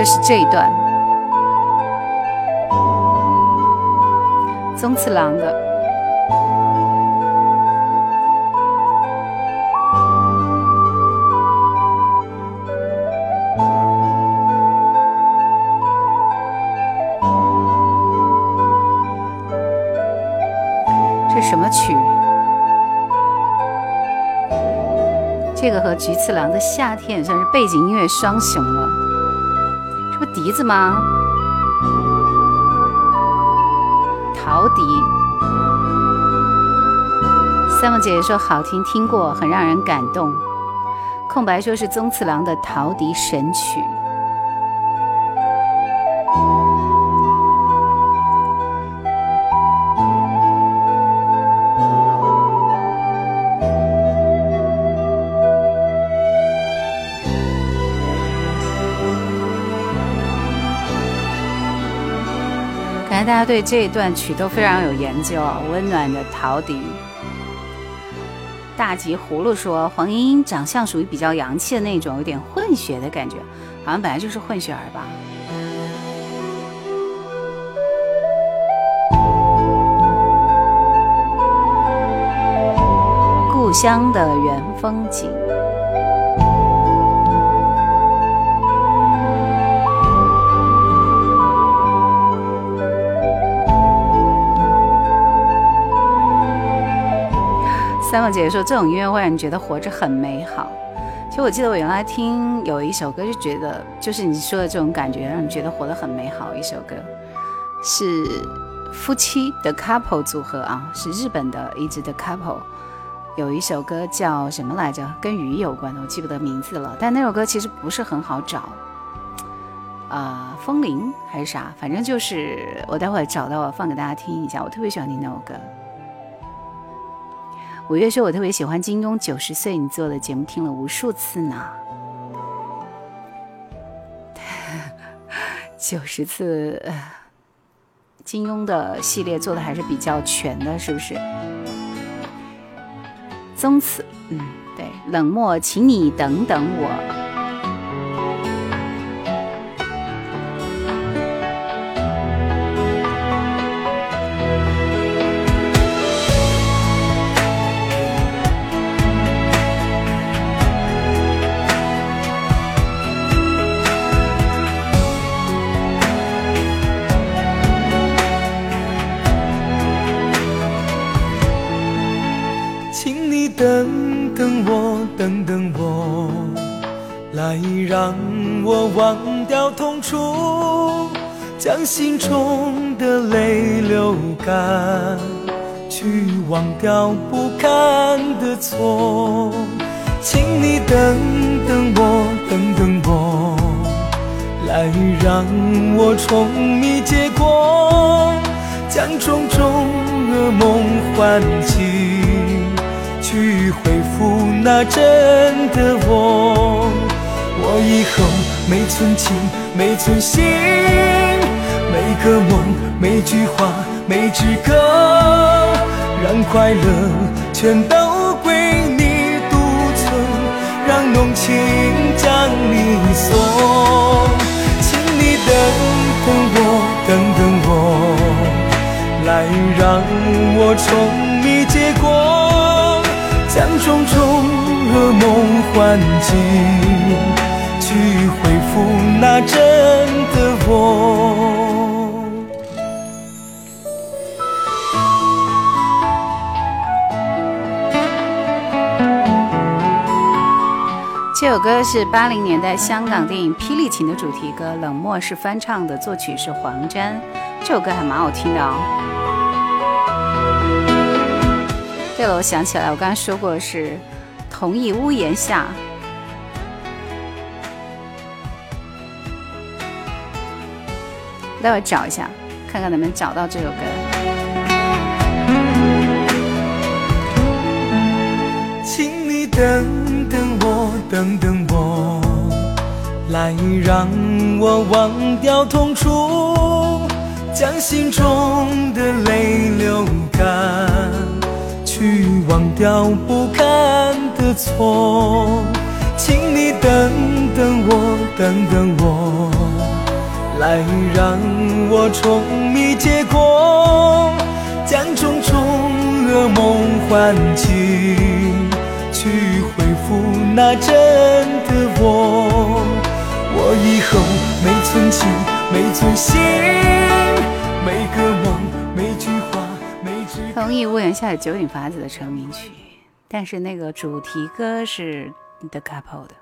就是这一段，宗次郎的。这什么曲？这个和菊次郎的《夏天》算是背景音乐双雄了。笛子吗？陶笛。三木姐姐说好听，听过，很让人感动。空白说是宗次郎的陶笛神曲。大家对这一段曲都非常有研究啊！温暖的陶笛。大吉葫芦说，黄莺莺长相属于比较洋气的那种，有点混血的感觉，好像本来就是混血儿吧。故乡的原风景。三毛姐姐说这种音乐会让你觉得活着很美好。其实我记得我原来听有一首歌，就觉得就是你说的这种感觉，让你觉得活得很美好。一首歌是夫妻的 couple 组合啊，是日本的一支的 couple。有一首歌叫什么来着？跟鱼有关的，我记不得名字了。但那首歌其实不是很好找，啊，风铃还是啥？反正就是我待会找到放给大家听一下。我特别喜欢听那首歌。五月说：“我特别喜欢金庸九十岁你做的节目，听了无数次呢。九十次，金庸的系列做的还是比较全的，是不是？宗祠，嗯，对，冷漠，请你等等我。”
心中的泪流干，去忘掉不堪的错。请你等等我，等等我，来让我重觅结果，将种种噩梦唤醒，去恢复那真的我。我以后。没存情，没存心，个梦，每句话，每支歌，让快乐全都归你独存，让浓情将你送。请你等等我，等等我，来让我重觅结果，将种种噩梦唤醒。去恢复那真的我。
首歌是八零年代香港电影《霹雳情》的主题歌，冷漠是翻唱的，作曲是黄沾。这首歌还蛮好听的哦。对了，我想起来，我刚刚说过是同一屋檐下。待会找一下，看看能不能找到这首歌。
请你等等，等我，来让我忘掉痛楚，将心中的泪流干，去忘掉不堪的错。请你等等我，等等我。来让我重觅结果，将种种噩梦唤醒，那真的我。我以后每寸钱，每寸心，每个梦，每句话，每支。
同意屋檐下的九鼎法子的成名曲，但是那个主题歌是 The Couple 的。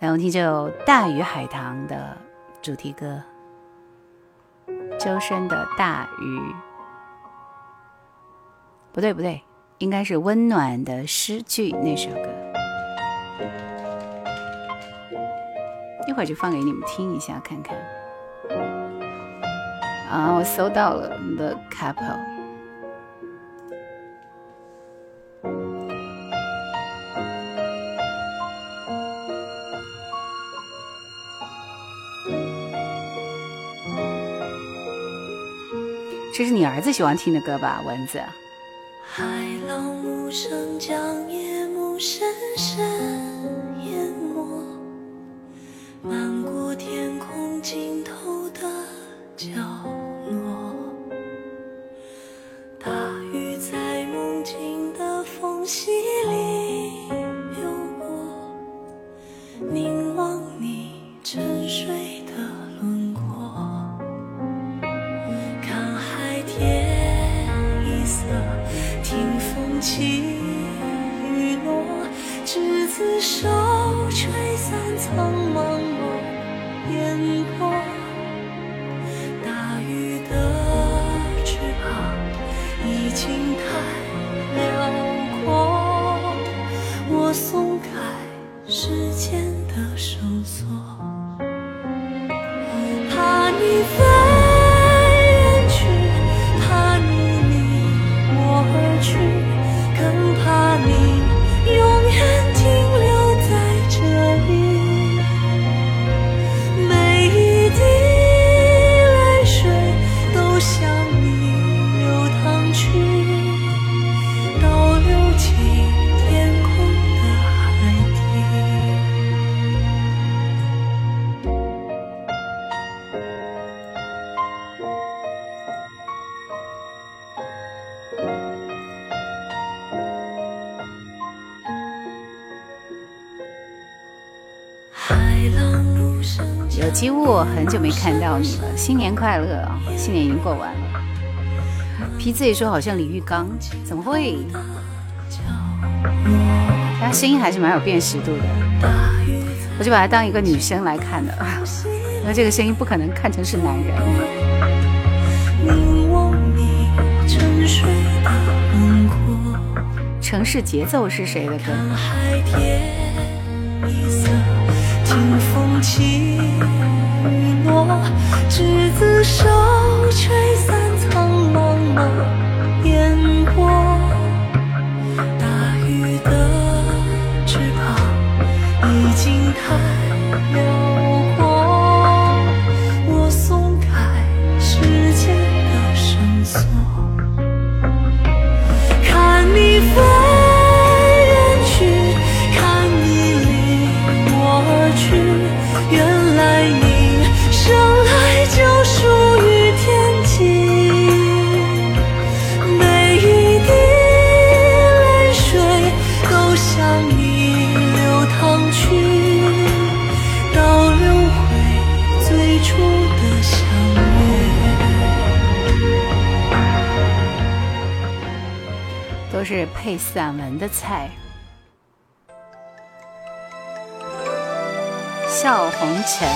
来，我们听这首《大鱼海棠》的。主题歌，周深的《大鱼》，不对不对，应该是《温暖的诗句》那首歌。一会儿就放给你们听一下看看。啊，我搜到了 The Couple。这是你儿子喜欢听的歌吧，蚊子。
海浪无声将夜幕深深，漫过天空尽头的角落，大雨在梦境的缝隙里流过，凝望你沉睡的轮廓，看海天一色，听风起雨落，执子手吹散苍。心太辽阔，我松开时间的绳索，
久没看到你了，新年快乐啊！新年已经过完了。皮子也说好像李玉刚，怎么会？他声音还是蛮有辨识度的，我就把他当一个女生来看的，因为这个声音不可能看成是男人。城市节奏是谁的歌？
看海天一色，听风起，执子手吹散苍茫茫烟波，大雨的翅膀已经太辽
配散文的菜。笑红尘，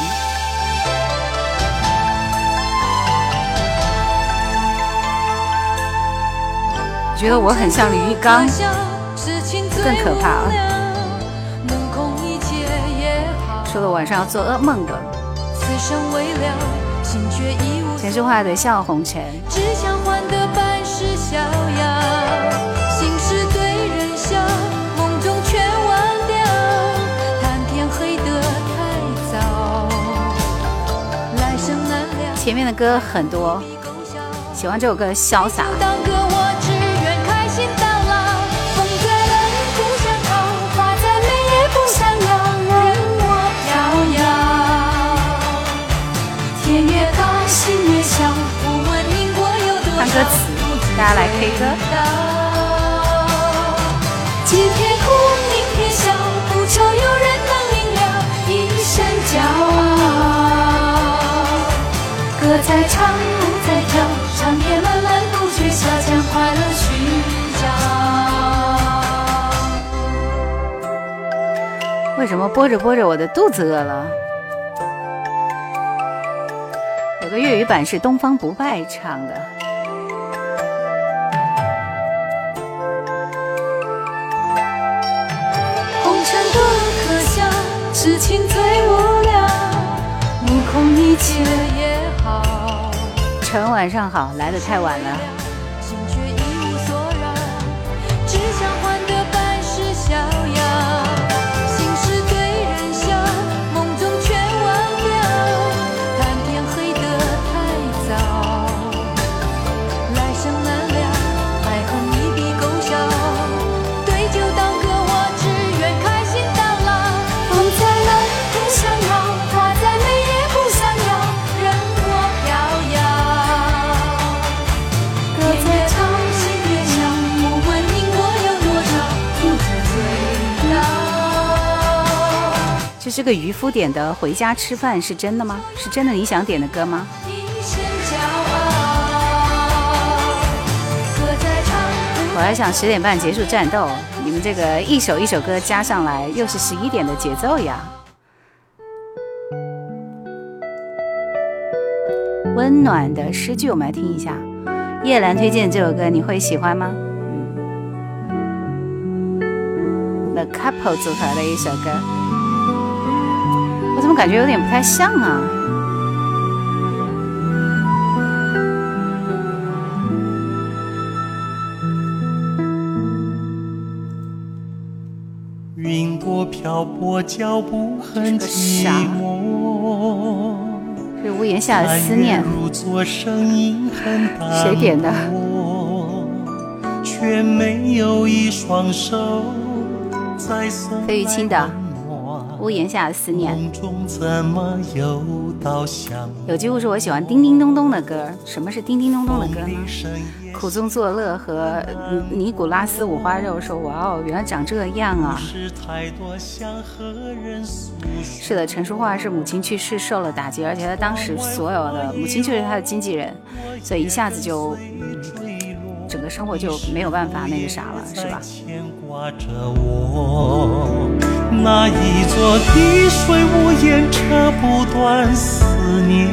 觉得我很像李玉刚，更可怕啊！说了晚上要做噩梦的。陈淑桦的《笑红尘》，前面的歌很多，喜欢这首歌《潇洒》。
当歌我只愿开心到老，风再冷不想逃，花再美也不想要，任我飘摇。天越高，心越小，不问因果有多少。
看歌词，大家来 K 歌。
今天歌在唱，舞在跳，长夜漫漫不觉晓，将快乐寻找。
为什么播着播着我的肚子饿了？有个粤语版是东方不败唱的。晨晚上好，来的太晚了。这个渔夫点的《回家吃饭》，是真的吗？是真的你想点的歌吗？我还想十点半结束战斗，
你们这个一首一首歌加上来，又是十一点的节奏呀。温暖的诗句，我们来听一下。叶兰推荐这首歌，你会喜欢吗？，The Couple 组合的一首歌，么感觉有点不太像啊？
云朵漂泊，脚步很寂寞。
是屋檐下的思念。谁点的？费玉清的。屋檐下的思念。有机会是我喜欢叮叮咚咚的歌。什么是叮叮咚咚的歌呢？苦中作乐和尼古拉斯五花肉说：“哇哦，原来长这样啊！”是的，陈淑桦是母亲去世受了打击，而且她当时所有的母亲就是她的经纪人，所以一下子就整个生活就没有办法那个啥了，是吧？那一座滴水无言，扯不断思念。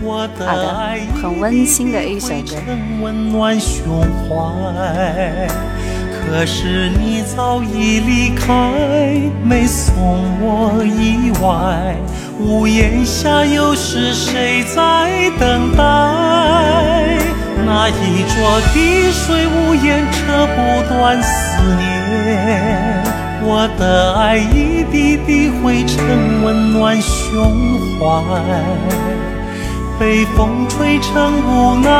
我的爱很温馨的一首歌。
温暖胸怀，可是你早已离开，没送我意外。屋檐下又是谁在等待？那一座滴水无言，扯不断思念。我的爱一滴滴汇成温暖胸怀，被风吹成无奈，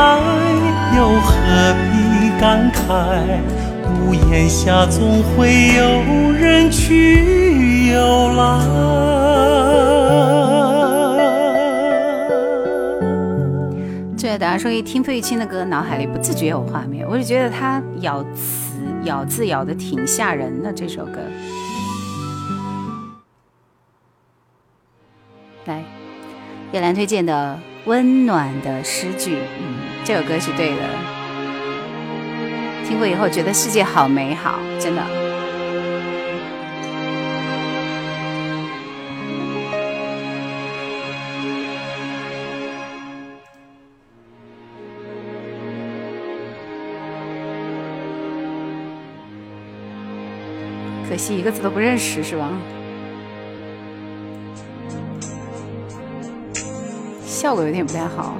又何必感慨？屋檐下总会有人去又来。
大家说一听费玉清的歌，脑海里不自觉有画面，我就觉得他咬词。咬字咬的挺吓人的这首歌，来，叶兰推荐的温暖的诗句，嗯，这首歌是对的，听过以后觉得世界好美好，真的。可惜一个字都不认识，是吧？效果有点不太好。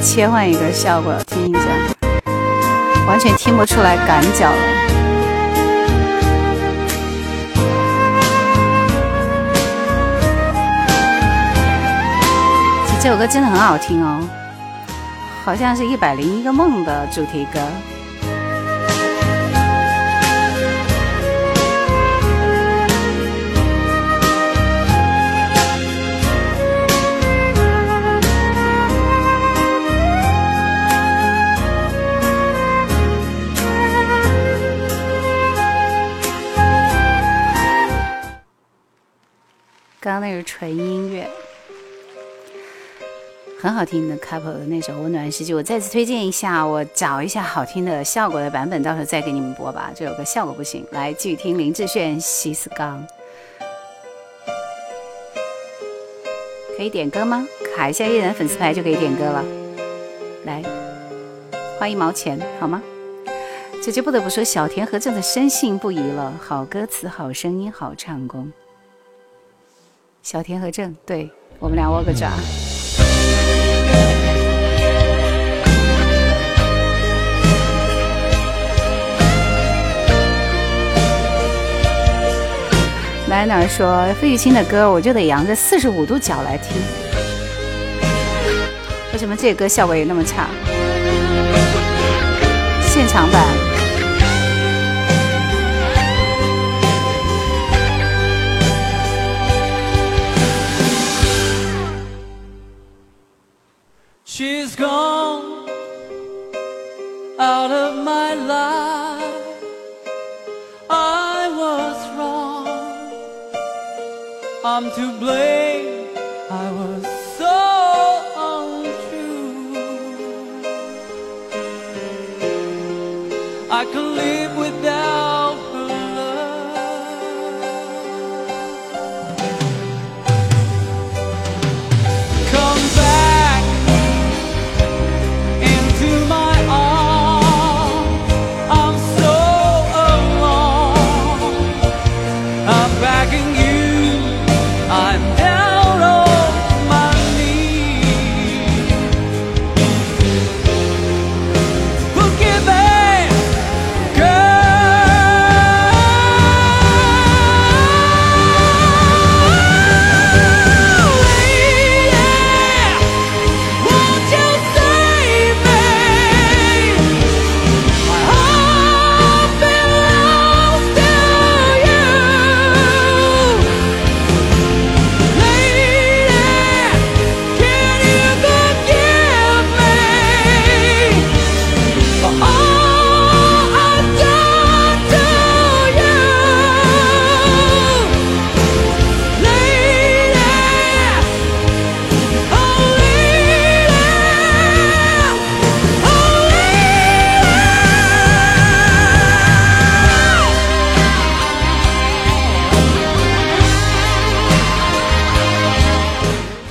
切换一个效果听一下，完全听不出来赶脚了。这首歌真的很好听哦，好像是一百零一个梦的主题歌。纯音乐，
很好听的 couple 的那首《温暖世界》，我再次推荐一下，我找一下好听的效果的版本，到时候再给你们播吧。这首歌效果不行，来继续听林志炫《西斯刚》，可以点歌吗？卡一下艺人粉丝牌就可以点歌了。来，花一毛钱好吗？这就不得不说小田和正的深信不疑了，好歌词，好声音，好唱功。小田和正，对我们俩握个爪。来哪儿说费玉清的歌，我就得扬着四十五度角来听。为什么这歌效果也那么差？现场版。
She's gone out of my life. I was wrong. I'm to blame.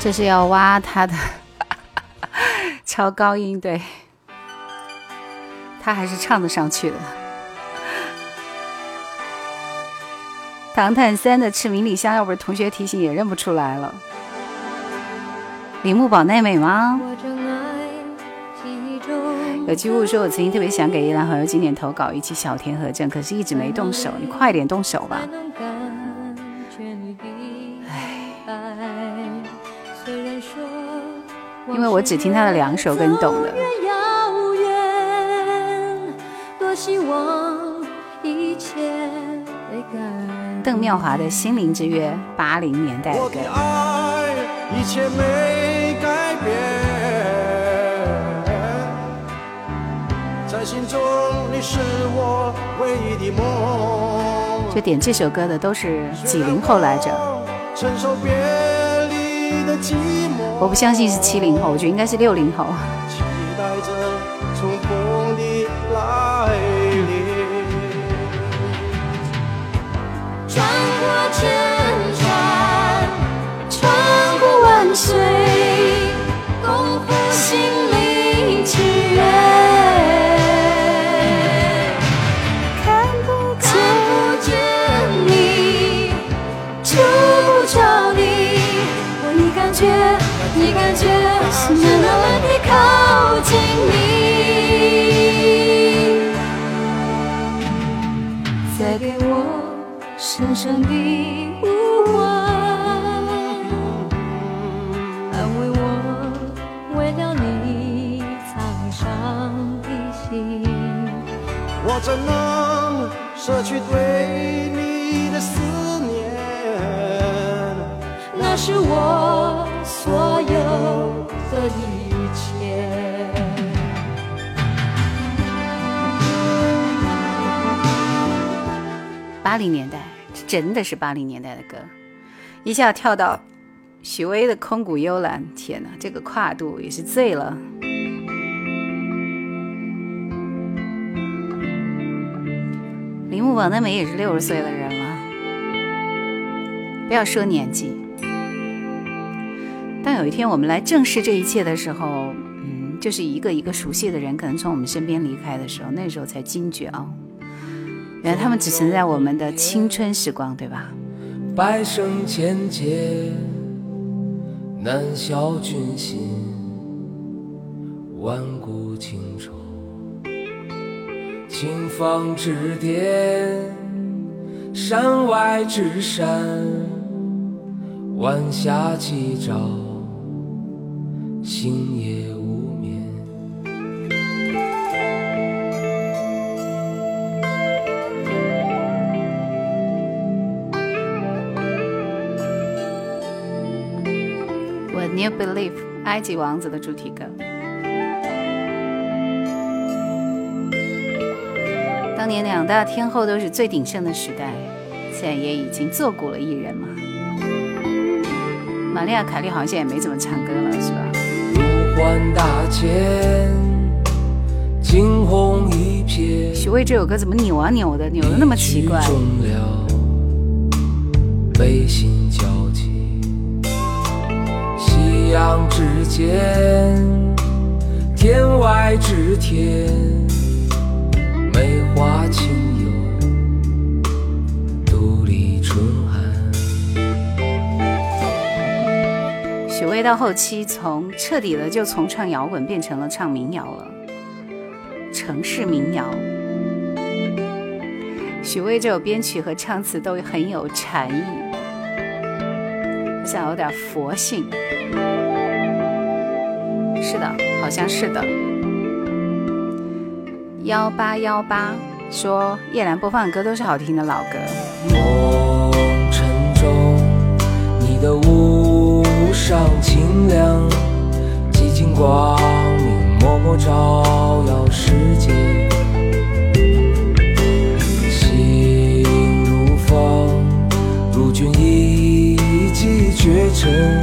这是要挖他的 超高音，对，他还是唱得上去的。唐探三的赤名里香，要不是同学提醒，也认不出来了。铃木保奈美吗？有机物说，我曾经特别想给依兰好友经典投稿一期小田和正，可是一直没动手。你快点动手吧因为我只听他的两首跟你懂的
多希望一切。
邓妙华的《心灵之约》，八零年代的歌
我的。爱一切没改变，在心中你是我唯一的梦。
就点这首歌的都是几零后来着，
承受别离的寂寞。
我不相信是七零后，我觉得应该是六零后。
期待着重逢的来临。
穿过千山，穿过万水，共赴心觉，是那么的靠近你。再给我深深的呼唤，安慰我为了你沧桑的心。
我怎能舍去对你的思念？
那是我所
八零年代，这真的是八零年代的歌，一下跳到许巍的《空谷幽兰》，天哪，这个跨度也是醉了。铃木王奈美也是六十岁的人了，不要说年纪。当有一天我们来正视这一切的时候，嗯，就是一个一个熟悉的人可能从我们身边离开的时候，那时候才惊觉啊，原来他们只存在我们的青春时光，对吧？
百生千劫难消君心，万古情仇青放指点，山外之山，晚霞起照，星夜
Believe》埃及王子的主题歌。当年两大天后都是最鼎盛的时代，现在也已经做古了艺人嘛。玛丽亚·凯莉好像也没怎么唱歌了，是吧？
大千，惊鸿一瞥。
许巍这首歌怎么扭啊扭的，扭的那么奇怪？
阳之间，天外之天，梅花清幽，独立春寒。
许巍到后期从彻底的就从唱摇滚变成了唱民谣了，城市民谣。许巍这首编曲和唱词都很有禅意，像有点佛性。是的，好像是的。幺八幺八说夜兰播放的歌都是好听的老歌。
红尘中，你的无上清凉，寂静光明，默默照耀世界。心如风，如君一骑绝尘，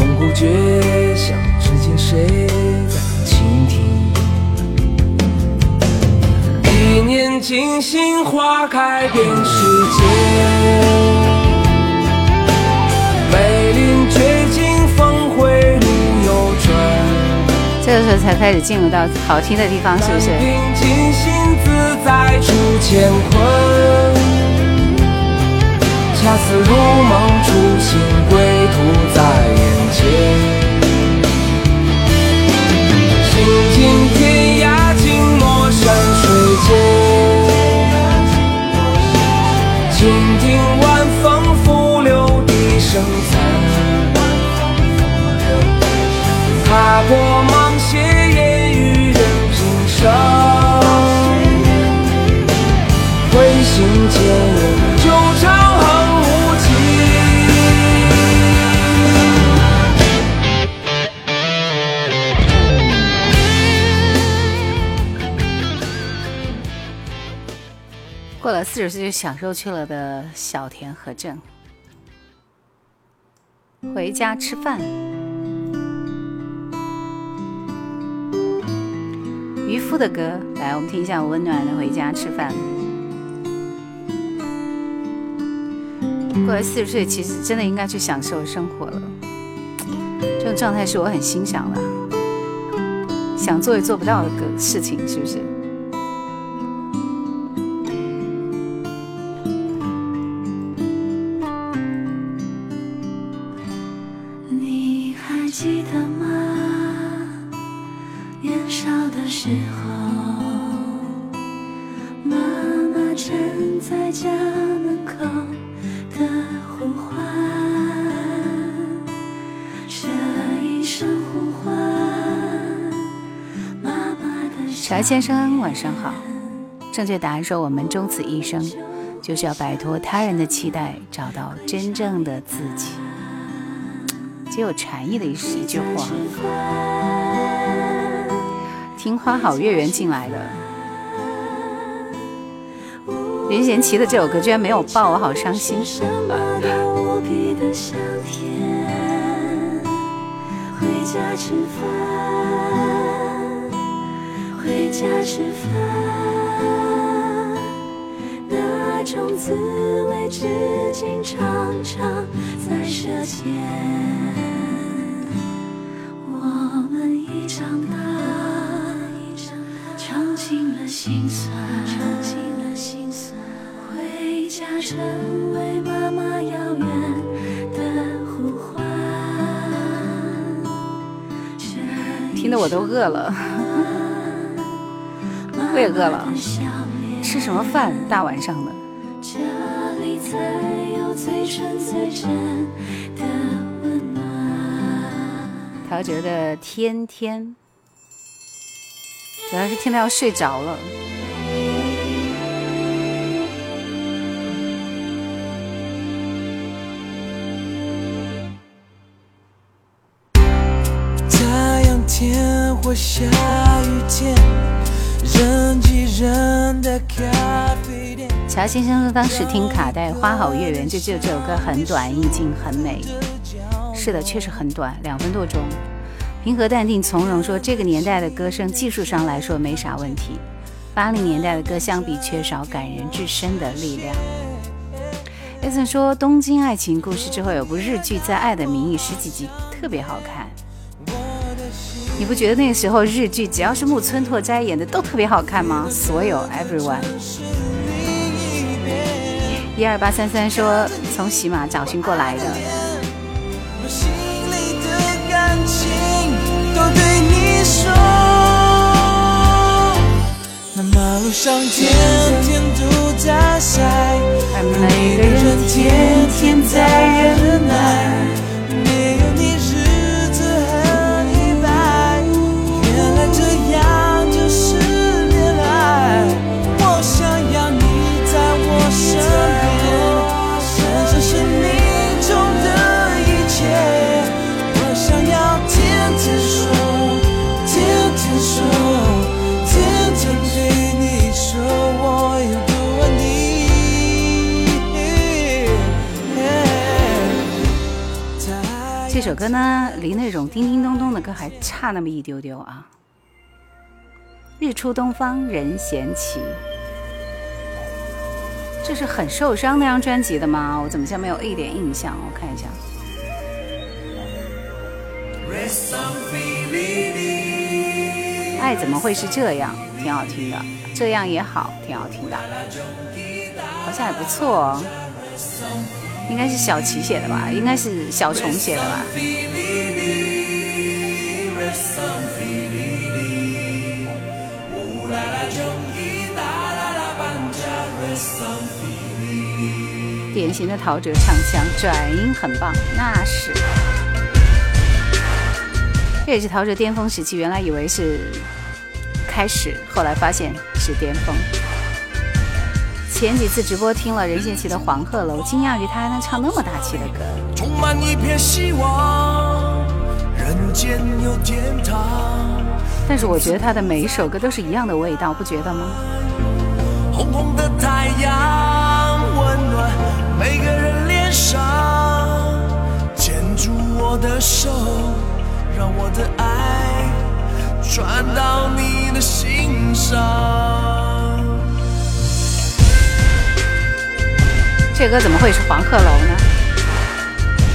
空谷绝响，至今谁在倾听？一念惊心，花开遍世界。梅林绝境，峰回路又转。
这个时候才开始进入到好听的地方，是不是？
平静心自在处乾坤。恰似如梦初醒，归途在眼前。行尽天涯，尽墨山水间。倾听晚风拂柳笛声残。踏破芒鞋，烟雨任平生。回心间，
过了四十岁就享受去了的小田和正，回家吃饭。渔夫的歌，来，我们听一下温暖的《回家吃饭》。过了四十岁，其实真的应该去享受生活了。这种状态是我很欣赏的，想做也做不到的个事情，是不是？先生，晚上好。正确答案说，我们终此一生，就是要摆脱他人的期待，找到真正的自己。极有禅意的一一句话。听花好月圆进来的，任贤齐的这首歌居然没有爆，我好伤心。
什么都无比的香甜。家吃饭，回家吃饭，那种滋味至今常常在舌尖。我们已长大，尝尽了辛酸，尝尽了辛酸。回家成为妈妈遥远的呼唤。
听得我都饿了，也饿了。吃什么饭？大晚上的。
这里才有最纯最真的温暖。
陶喆的《天天》，主要是听到要睡着了。
太阳天或下雨天，人挤人的咖啡店。
乔先生说，当时听卡带《花好月圆》，就觉得这首歌很短，意境很美。是的，确实很短，两分多钟。平和淡定从容说，这个年代的歌声技术上来说没啥问题。八零年代的歌相比缺少感人至深的力量。艾森说，《东京爱情故事》之后有部日剧《在爱的名义》，十几集特别好看。你不觉得那个时候日剧只要是木村拓哉演的都特别好看吗？所有 everyone。一二八三三说从喜马找寻过来的。
我心里的感情都对你说。那马路上天天都在晒，
而每个人天天在忍耐。
这
首歌呢，离那种叮叮咚咚的歌还差那么一丢丢啊。日出东方人嫌弃，这是很受伤那张专辑的吗？我怎么像没有一点印象？我看一下。爱怎么会是这样？挺好听的，这样也好，挺好听的，好像也不错哦。应该是小齐写的吧？应该是小虫写的吧？典型的陶喆唱腔，转音很棒，那是。这也是陶喆巅峰时期，原来以为是开始，后来发现是巅峰。前几次直播听了任贤齐的《黄鹤楼》，惊讶于他还能唱那么大气的歌。
充满一片希望，人间有天堂。
但是我觉得他的每一首歌都是一样的味道，不觉得吗？
红红的太阳温暖每个人脸上，牵住我的手，让我的爱传到你的心上。
这歌怎么会是黄鹤楼呢？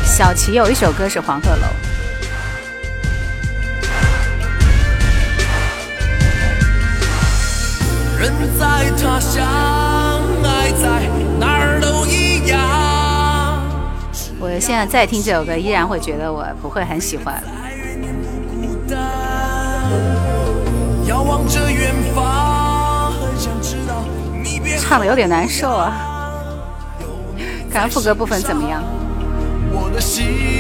小齐有一首歌是黄鹤楼。
人在他乡，爱在哪儿都一样。
我现在再听这首歌，依然会觉得我不会很喜欢。
孤单，遥望着远方，很想知道你
唱的有点难受啊。看副歌部分怎么样。谢。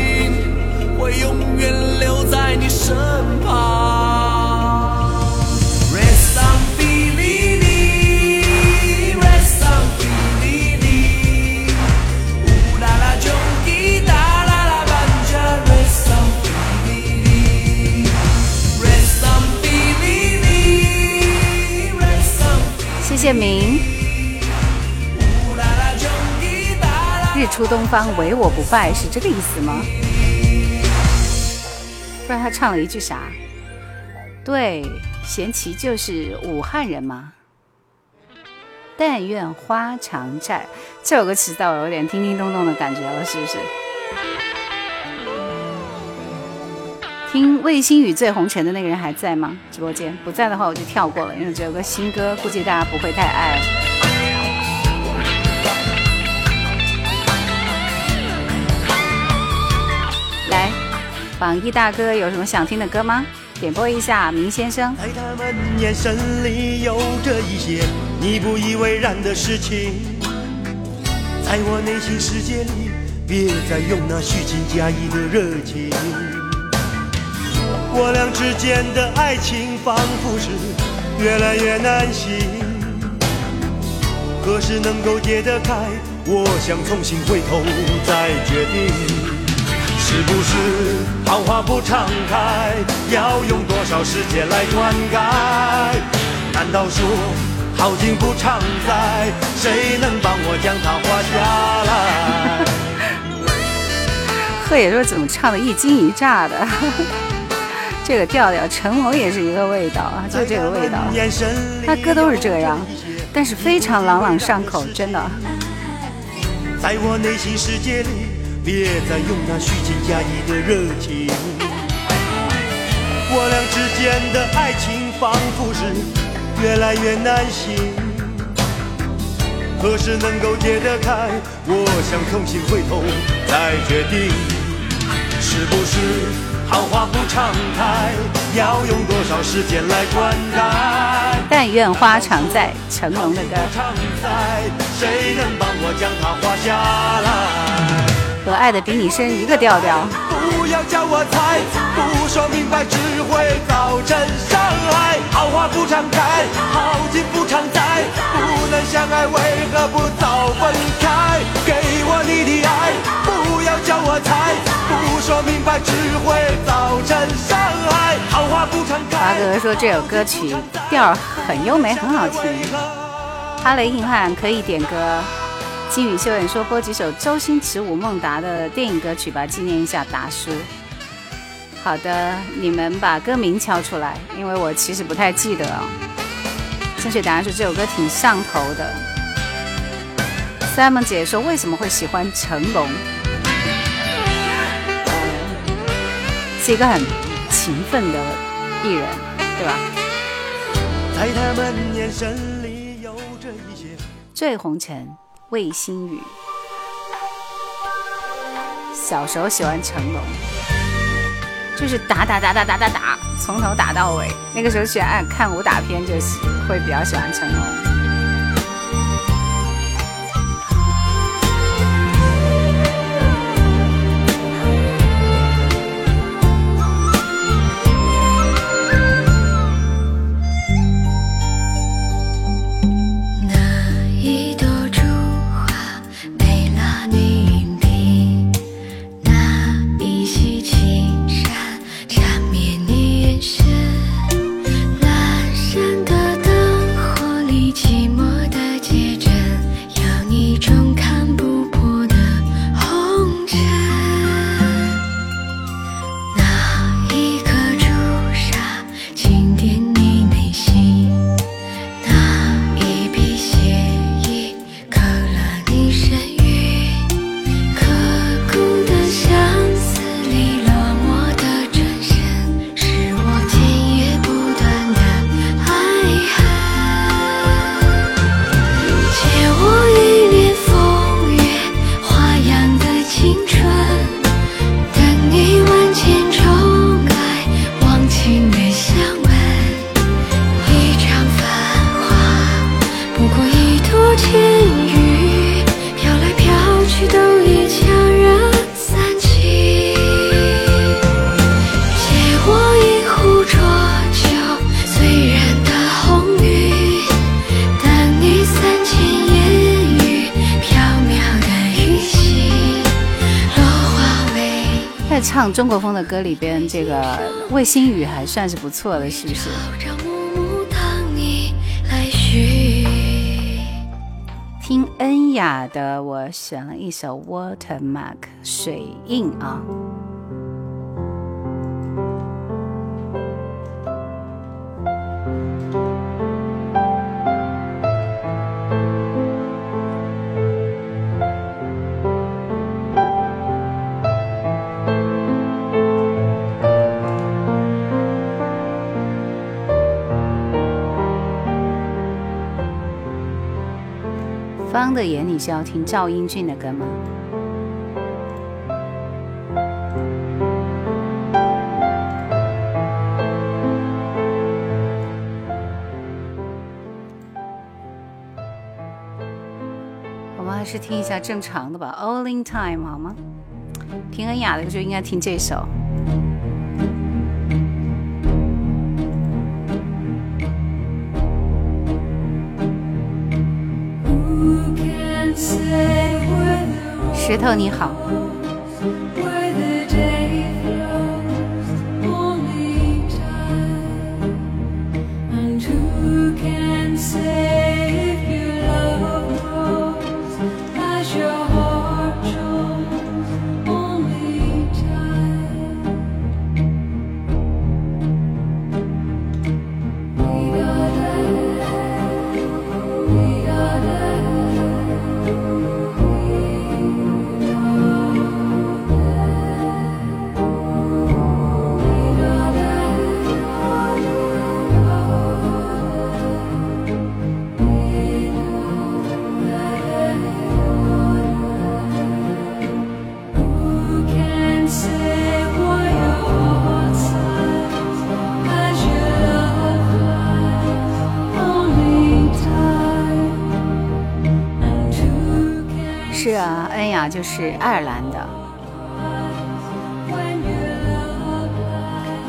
谢明。出东方，唯我不败，是这个意思吗？不知道他唱了一句啥。对，贤齐就是武汉人嘛。但愿花常在，这首歌词倒有点叮叮咚咚的感觉了，是不是？听魏新雨最红尘的那个人还在吗？直播间不在的话，我就跳过了，因为这首歌新歌，估计大家不会太爱。榜一大哥有什么想听的歌吗？点播一下，明先生。
在他们眼神里有着一些你不以为然的事情，在我内心世界里，别再用那虚情假意的热情。我俩之间的爱情仿佛是越来越难行，何时能够解得开？我想重新回头再决定。是不是好花不常开？要用多少时间来灌溉？难道说好景不常在？谁能帮我将它画下来？
贺野说怎么唱的一惊一乍的，这个调调，成龙也是一个味道啊，就这个味道。他歌都是这样，但是非常朗朗上口，真的。
在我内心世界里。别再用那虚情假意的热情，我俩之间的爱情仿佛是越来越难行，何时能够解得开？我想重新回头再决定，是不是好话不常开？要用多少时间来灌溉？
但愿花常在，成龙的歌。
谁能帮我将它画下来？
和爱的比你深一个调调。
不要叫我猜，不说明白只会造成伤害。好花不常开，好景不常在，不能相爱为何不早分开？给我你的爱，不要叫我猜，不说明白只会造成伤害。好花不常开。
哥说这首歌曲调很优美，很好听。哈雷硬汉可以点歌。金宇秀演说播几首周星驰、吴孟达的电影歌曲吧，纪念一下达叔。好的，你们把歌名敲出来，因为我其实不太记得啊。正确答案是这首歌挺上头的。Simon 姐说为什么会喜欢成龙？是一个很勤奋的艺人，对吧？在他们眼神里有着一些醉红尘。魏新雨，小时候喜欢成龙，就是打打打打打打打，从头打到尾。那个时候喜欢看武打片，就喜会比较喜欢成龙。中国风的歌里边，这个卫星雨还算是不错的，是不是？听恩雅的，我选了一首《Watermark》水印啊。你是要听赵英俊的歌吗？我们还是听一下正常的吧，All in Time 好吗？听恩雅的就应该听这首。石头你好。就是爱尔兰的，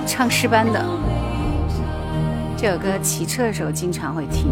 唱诗班的。这首歌骑车的时候经常会听。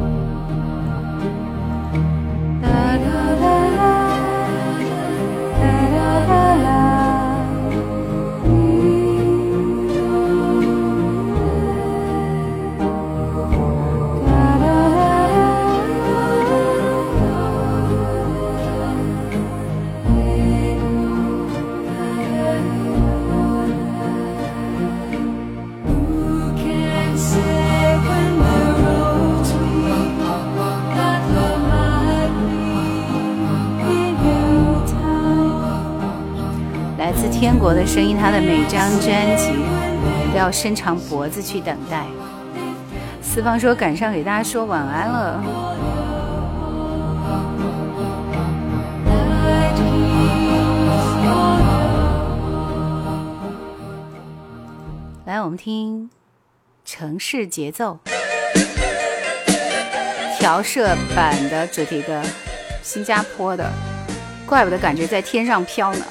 天国的声音，他的每张专辑都要伸长脖子去等待。四方说赶上给大家说晚安了。来，我们听城市节奏调色版的主题歌，新加坡的，怪不得感觉在天上飘呢。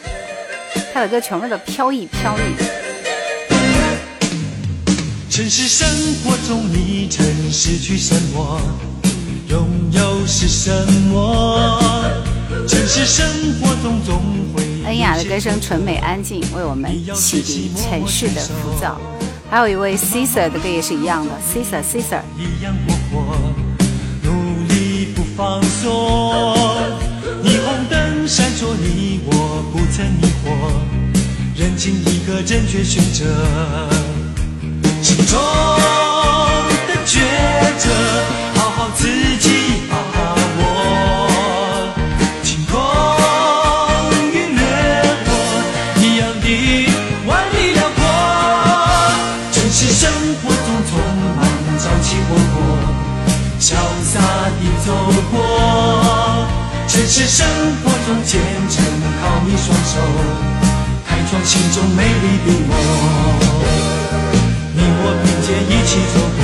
他的歌全部都飘逸飘逸。
城市生活中，你曾失去什么？拥有是什么？城市生活中总会。
恩雅的歌声纯美安静，为我们洗涤城市的浮躁。还有一位 Caesar 的歌也是一样的，Caesar Caesar。
一样活泼，努力不放松。霓虹灯闪烁，你我不曾迷惑，认清一个正确选择，心中的抉择，好好自己把握。晴空云掠过，一样的万里辽阔。城市生活中充满朝气火火，潇洒地走。是生活中虔诚靠你双手，开创心中美丽的梦。你我并肩一起走过，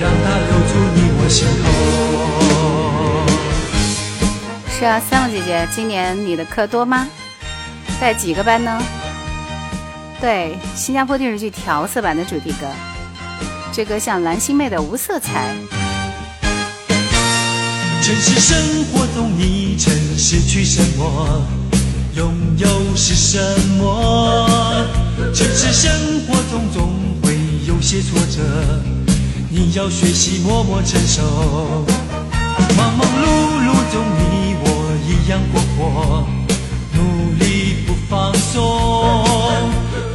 让它留住你我心头。
是啊，三木姐姐，今年你的课多吗？带几个班呢？对，新加坡电视剧调色版的主题歌，这歌像蓝心湄的《无色彩》。
城市生活中，你曾失去什么？拥有是什么？城市生活中总会有些挫折，你要学习默默承受。忙忙碌碌中，你我一样过活，努力不放松。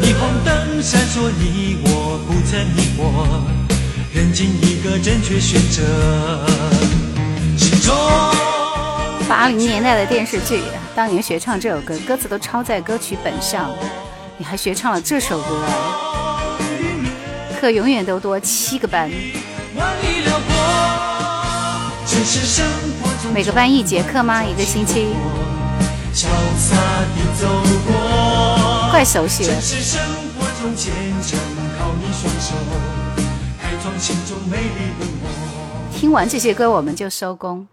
霓虹灯闪烁，你我不曾迷惑，认清一个正确选择。
八零年代的电视剧，当年学唱这首歌，歌词都抄在歌曲本上，你还学唱了这首歌，课永远都多七个班。每个班一节课吗？一个星期？
潇洒地走过，
快熟悉了。听完这些歌，我们就收工。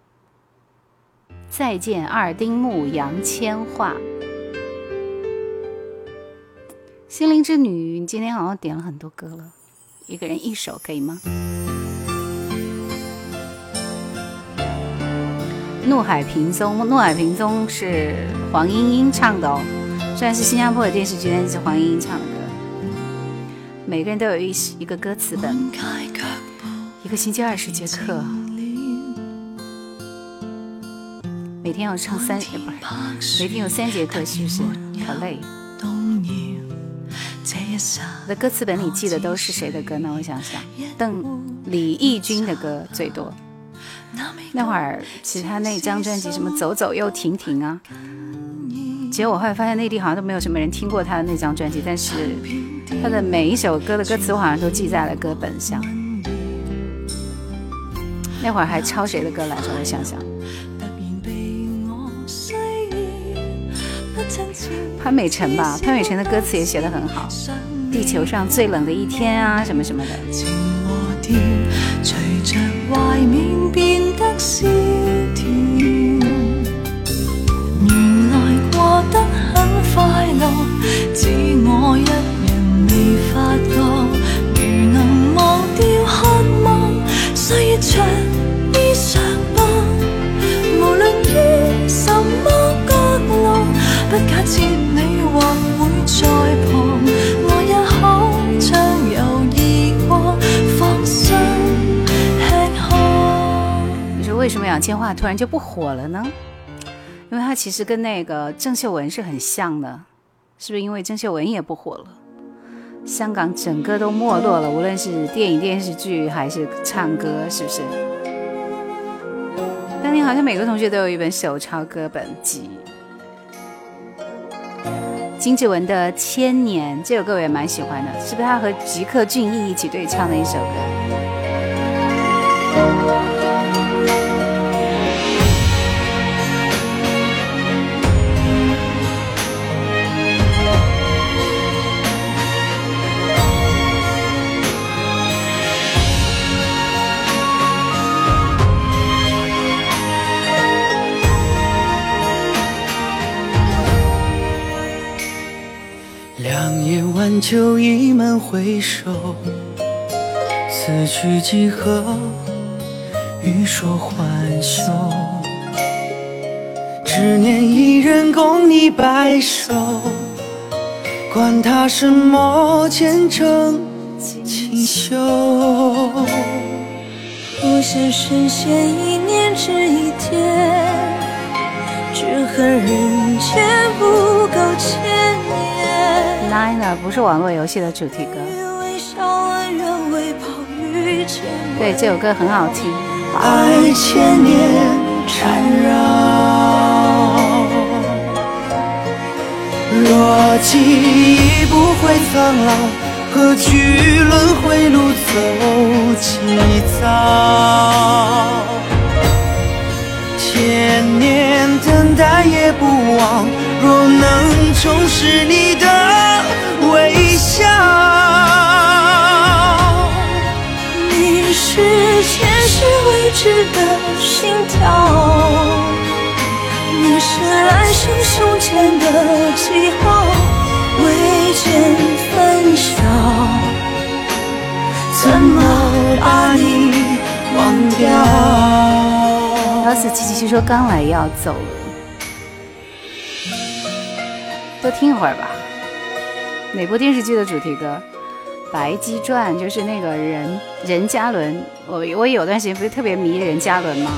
再见，二丁目杨千嬅。心灵之女，你今天好像点了很多歌了，一个人一首可以吗？怒海萍踪，怒海萍踪是黄莺莺唱的哦，虽然是新加坡的电视剧，但是黄莺莺唱的歌。每个人都有一一个歌词本，个星期二十节课，每天要上三，不是，每天有三节课，是不是？好累。我的歌词本里记的都是谁的歌呢？我想想，邓李翊君的歌最多。那会儿其实他那张专辑什么走走又停停啊，结果我后来发现内地好像都没有什么人听过他的那张专辑，但是他的每一首歌的歌词我好像都记在了歌本上。那会儿还抄谁的歌来着？我想想，潘美辰吧，潘美辰的歌词也写得很好，《地球上最冷的一天》啊，什么什么的。
情和甜，隨着懷緬變得鮮甜。原來過得很快樂，只我一人未發覺。如能忘掉渴望，歲月長不假設你或會在旁，我也可將猶豫過放心吃喝。
你说为什么杨千嬅突然就不火了呢？因为她其实跟那个郑秀文是很像的，是不是？因为郑秀文也不火了，香港整个都没落了，无论是电影、电视剧还是唱歌，是不是？当年好像每个同学都有一本手抄歌本集。金志文的《千年》这首歌我也蛮喜欢的，是不是他和吉克隽逸一起对唱的一首歌？
晚秋意满回首，此去几何？欲说还休。只念一人共你白首，管他什么前程锦绣。
不羡神仙一念只一天，只恨人间不够千年。
Nine 不是网络游戏的主题歌，对，这首歌很好听。
爱千年缠绕。若记忆不会苍老，何惧轮回路走几遭？千年等待也不枉，若能重拾你的微笑。
你是前世未知的心跳，你是来生胸前的记号，未见分晓，怎么把你忘掉？
幺四七七七说刚来要走了，多听一会儿吧。哪部电视剧的主题歌？《白鸡传》就是那个任任嘉伦，我我有段时间不是特别迷任嘉伦吗？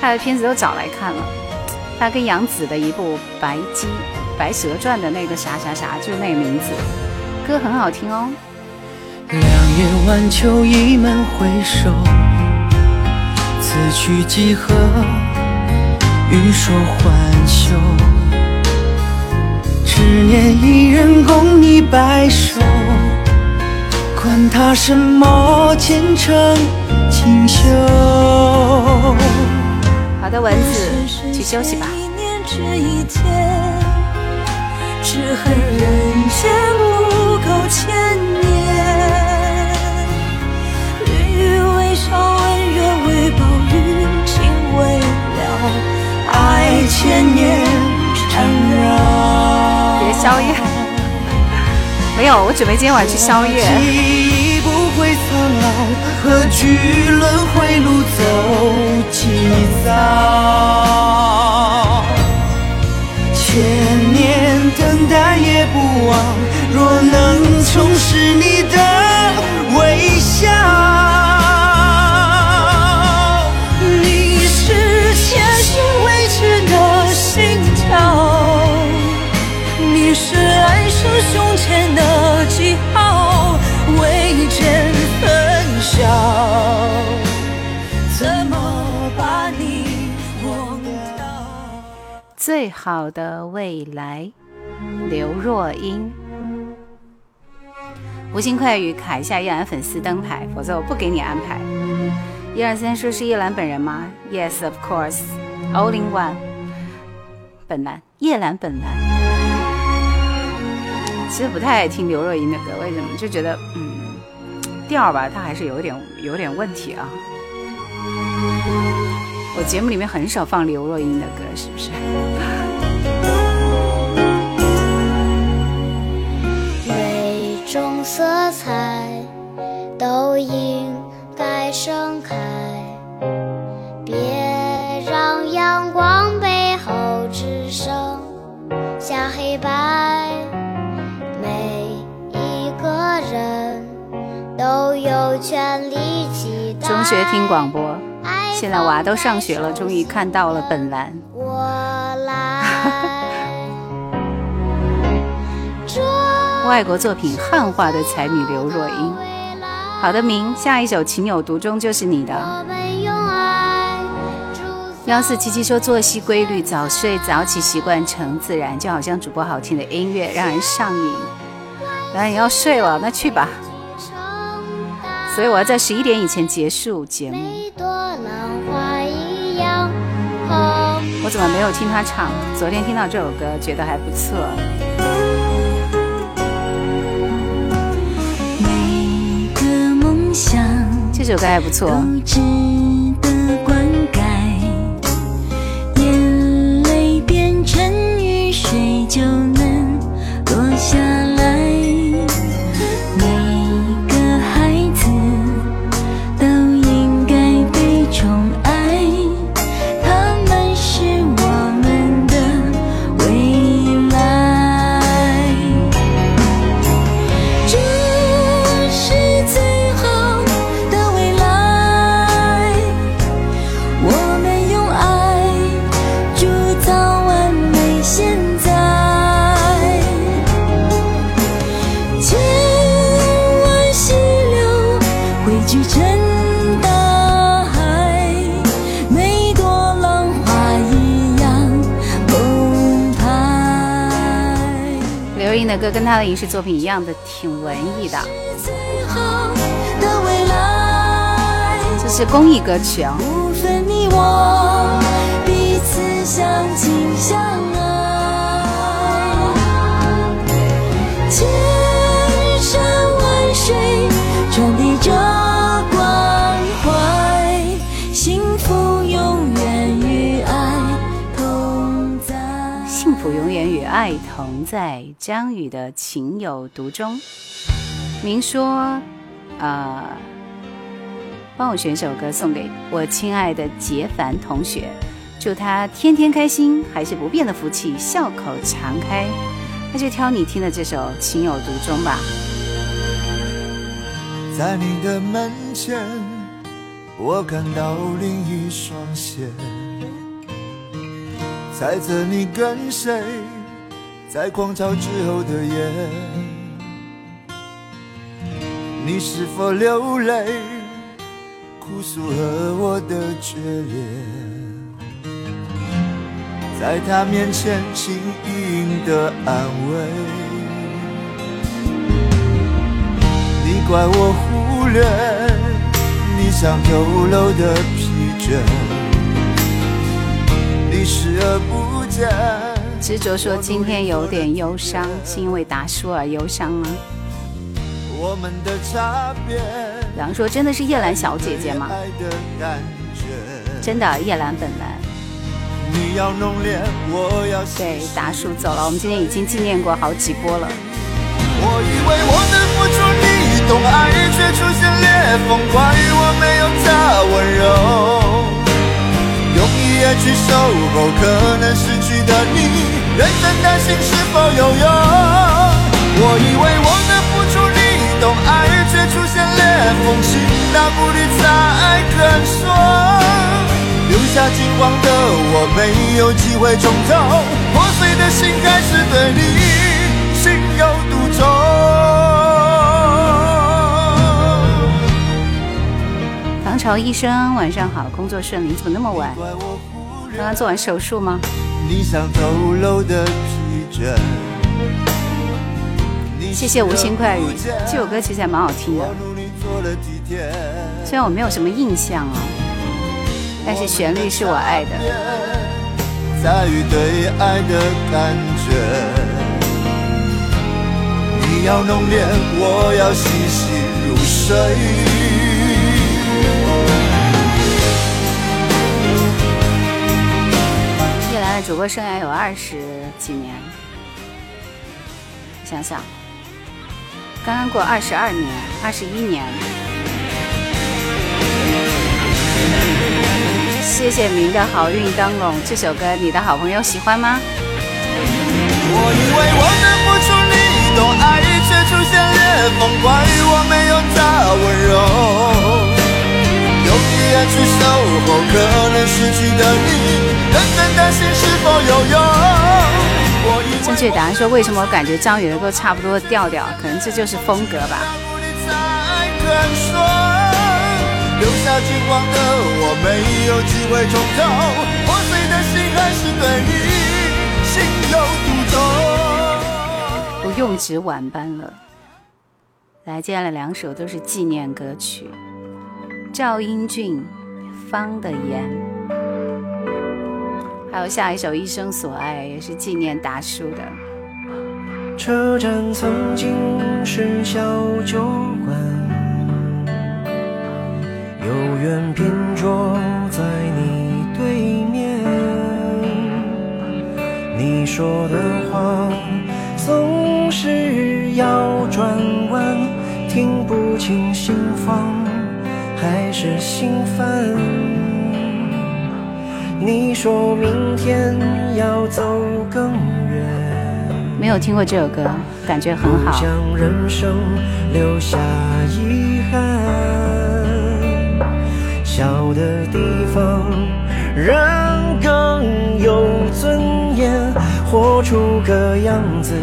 他的片子都找来看了，他跟杨紫的一部《白鸡白蛇传》的那个啥啥啥，就是那个名字，歌很好听哦。
两夜晚秋意满回首，此去几何？欲说还休。只念一人共你白首，管他什么前程锦绣。
好的，蚊子，去休息吧。
一念这一天，只恨人间不够千年。绿雨为烧，温热为暴雨，情未了，爱千年缠绕。
宵夜，没有，我准备今天晚上去宵夜。
记忆不会苍老，何惧轮回路走几遭？千年等待也不忘，若能重拾你的微笑。
你是前世未知的心跳，前的记号，未见分晓，怎么把你忘掉？
最好的未来，刘若英。无心快语卡一下叶兰粉丝灯牌，否则我不给你安排。一二三，说是叶兰本人吗？Yes, of course, all in one。本兰，叶兰本兰。其实不太爱听刘若英的歌，为什么？就觉得嗯，调吧，它还是有点有点问题啊。我节目里面很少放刘若英的歌，是不是？中学听广播，现在娃都上学了，终于看到了本兰。
我来。
外国作品汉化的才女刘若英。好的，明，下一首《情有独钟》就是你的。幺四七七说作息规律，早睡早起习惯成自然，就好像主播好听的音乐让人上瘾。来，你要睡了，那去吧。所以我要在十一点以前结束节目。我怎么没有听他唱？昨天听到这首歌，觉得还不错。
每个梦想
这首歌还不错。
都值得灌溉，眼泪变成雨水就能落下跟他的
影视作品一样的，挺文艺的。
最好的未来。
这是公益歌曲啊。
不分你我，彼此相亲相爱。千山万水传递着同在。
张宇的情有独钟。明说，呃，帮我选首歌送给我亲爱的杰凡同学，祝他天天开心，还是不变的福气，笑口常开。那就挑你听的这首《情有独钟》吧。
在你的门前，我看到另一双鞋，猜测你跟谁在狂潮之后的夜，你是否流泪，哭诉和我的决裂，在他面前轻盈的安慰。你怪我忽略你像透露的疲倦，你视而不见。
执着说今天有点忧伤，是因为达叔而忧伤吗？
我们的差别。
然说真的是叶兰小姐姐吗？真的叶兰本兰。
你要浓烈，我要
对，达叔走了，我们今天已经纪念过好几波了。
我以为我能付出你懂爱，却出现裂缝，怪我没有他温柔。去守候，可能失去的你，认真担心是否有用。我以为我能付出你懂爱，却出现裂缝，心大肯说。留下惊慌的我，没有机会重头，破碎的心还是对你情有独钟。
唐朝医生，晚上好，工作顺利？怎么那么晚？刚刚做完手术吗？
你像透露的疲倦。
谢谢无心快语，这首歌其实还蛮好听的，虽然我没有什么印象啊，但是旋律是我爱的。
在于对爱的感觉，你要浓烈，我要细细入睡。
主播生涯有二十几年，想想。刚刚过二十二年，二十一年。谢谢您的好运灯笼这首歌，你的好朋友喜欢吗？
我以为我能付出你懂爱，却出现裂缝，怪我没有他温柔。去守候，可能失去的你，认真担心是否有用。
正确答案说：“为什么我感觉张宇的歌差不多调调？可能这就是风格吧。”不用值晚班了。来，接下来两首都是纪念歌曲，赵英俊、方的言。还有下一首《一生所爱》，也是纪念达叔的。
车站曾经是小酒馆，有缘拼坐在你对面。你说的话总是要转弯，听不清心房还是心烦。你说明天要走更远，
没有听过这首歌，感觉很好。
将人生留下遗憾，小的地方人更有尊严，活出个样子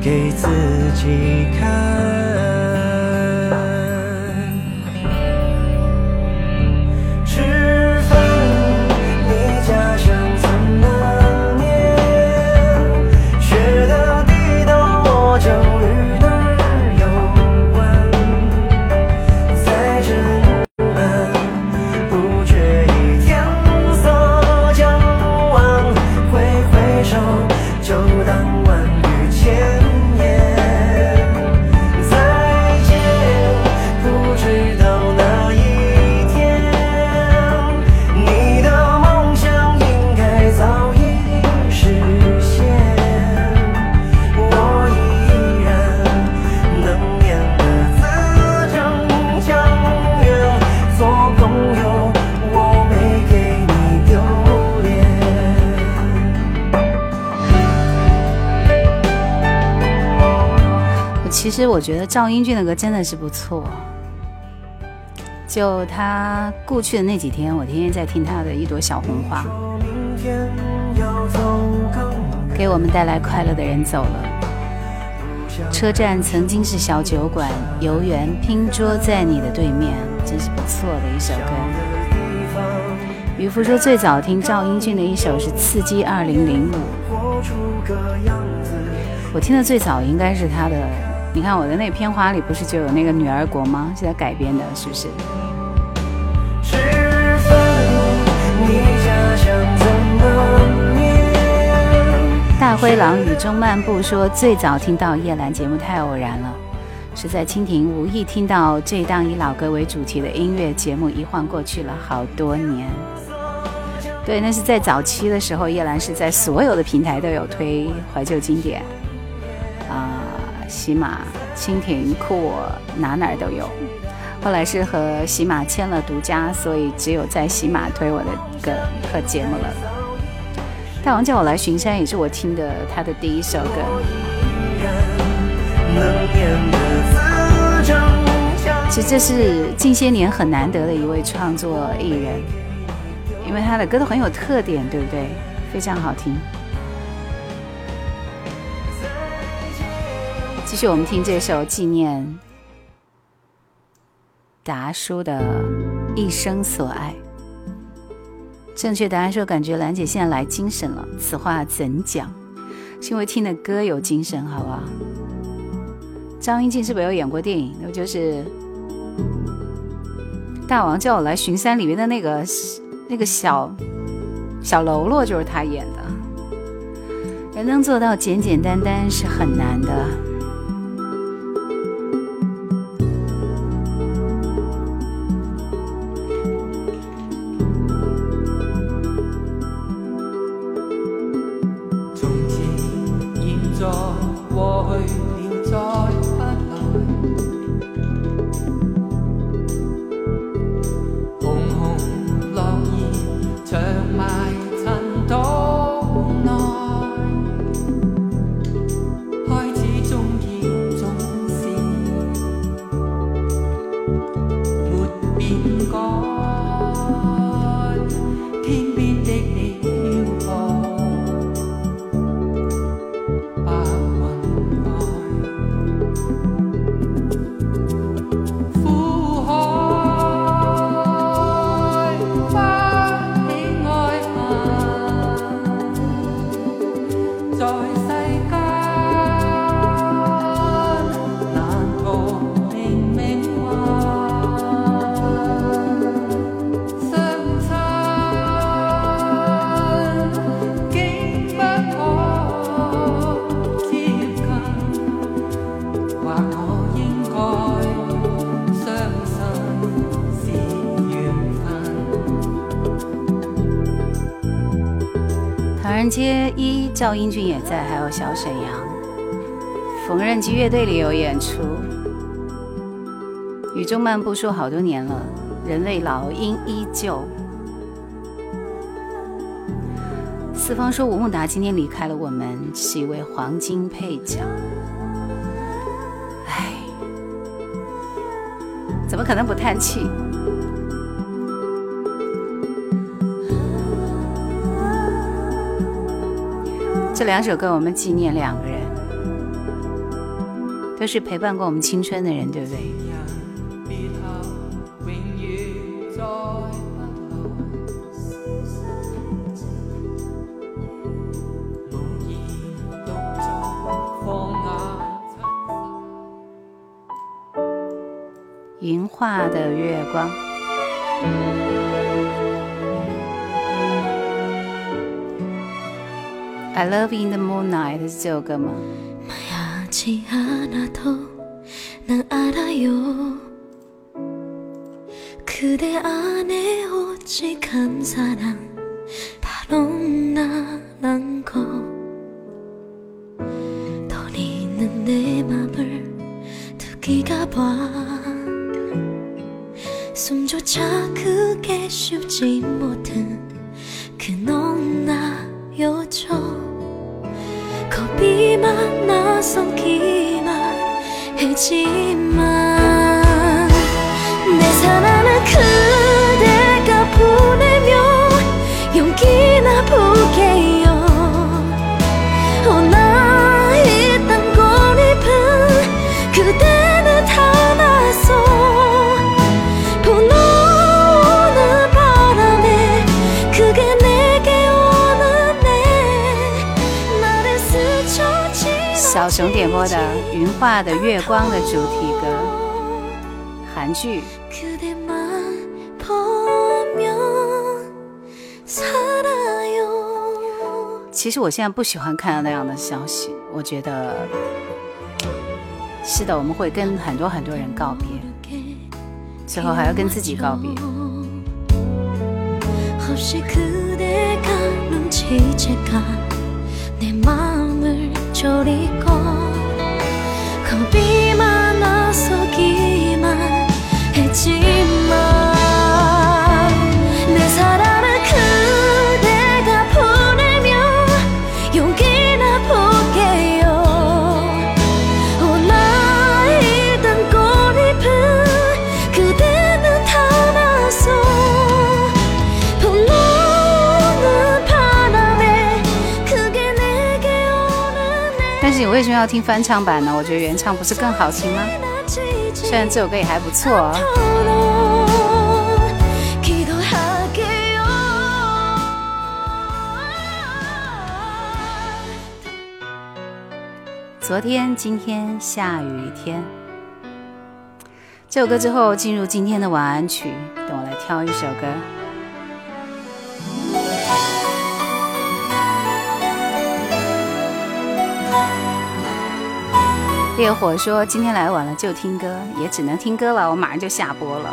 给自己看。
빠져 其实我觉得赵英俊的歌真的是不错。就他过去的那几天，我天天在听他的一朵小红花。给我们带来快乐的人走了。车站曾经是小酒馆，游园拼桌在你的对面，真是不错的一首歌。渔夫说最早听赵英俊的一首是《刺激二零零五》，我听的最早应该是他的。你看我的那片花里不是就有那个女儿国吗？现在改编的，是不是？大灰狼雨中漫步说，最早听到叶兰节目太偶然了，是在蜻蜓无意听到这档以老歌为主题的音乐节目，一晃过去了好多年。对，那是在早期的时候，叶兰是在所有的平台都有推怀旧经典，喜马、蜻蜓、酷我哪哪都有。后来是和喜马签了独家，所以只有在喜马推我的歌和节目了。大王叫我来巡山，也是我听的他的第一首歌。其实这是近些年很难得的一位创作艺人。因为他的歌都很有特点，对不对？非常好听。继续，我们听这首纪念达叔的一生所爱。正确答案说：“感觉兰姐现在来精神了。”此话怎讲？是因为听的歌有精神，好不好？张英静是不是有演过电影？那就是《大王叫我来巡山》里面的那个。那个小小喽啰就是他演的，人能做到简简单单是很难的。街一赵英俊也在，还有小沈阳，缝纫机乐队里有演出。雨中漫步说好多年了，人类老鹰依旧。四方说吴孟达今天离开了我们，是一位黄金配角。唉，怎么可能不叹气？这两首歌，我们纪念两个人，都是陪伴过我们青春的人，对不对？云画的月光。I Love in the Moonlight. 스 저거 뭐
마야지 않아도 난 알아요. 그대 안에 오직 한 사랑 바로 나란 거. 떨리는 내 맘을 두기가 봐. 숨조차 그게 쉽지
的云画的月光的主题歌。韩剧，其实我现在不喜欢看到那样的消息，我觉得是的，我们会跟很多很多人告别，最后还要跟自己告别。
없이 그대가 눈치채가 내 마음을 졸이고 겁이 많아서기만 했지만
要听翻唱版呢？我觉得原唱不是更好听吗？虽然这首歌也还不错哦。昨天今天下雨天。这首歌之后进入今天的晚安曲等我来挑一首歌。烈火说：“今天来晚了就听歌，也只能听歌了，我马上就下播了。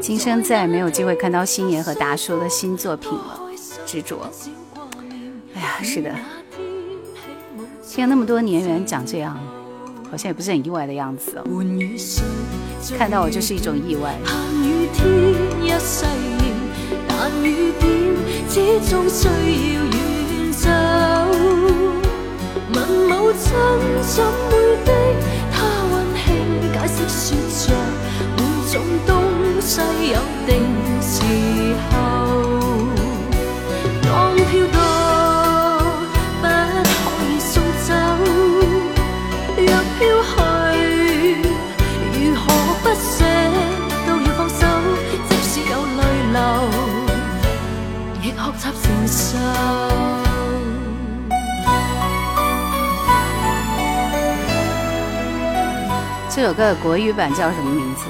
今生再也没有機會看到星爺和達叔的新作品了，執着。哎呀，是的，聽了那麼多年，原來長這樣，好像也不是很意外的樣子哦。看到我就是一种意外。
盼雨天一世年，但有
个国语版叫什么名字？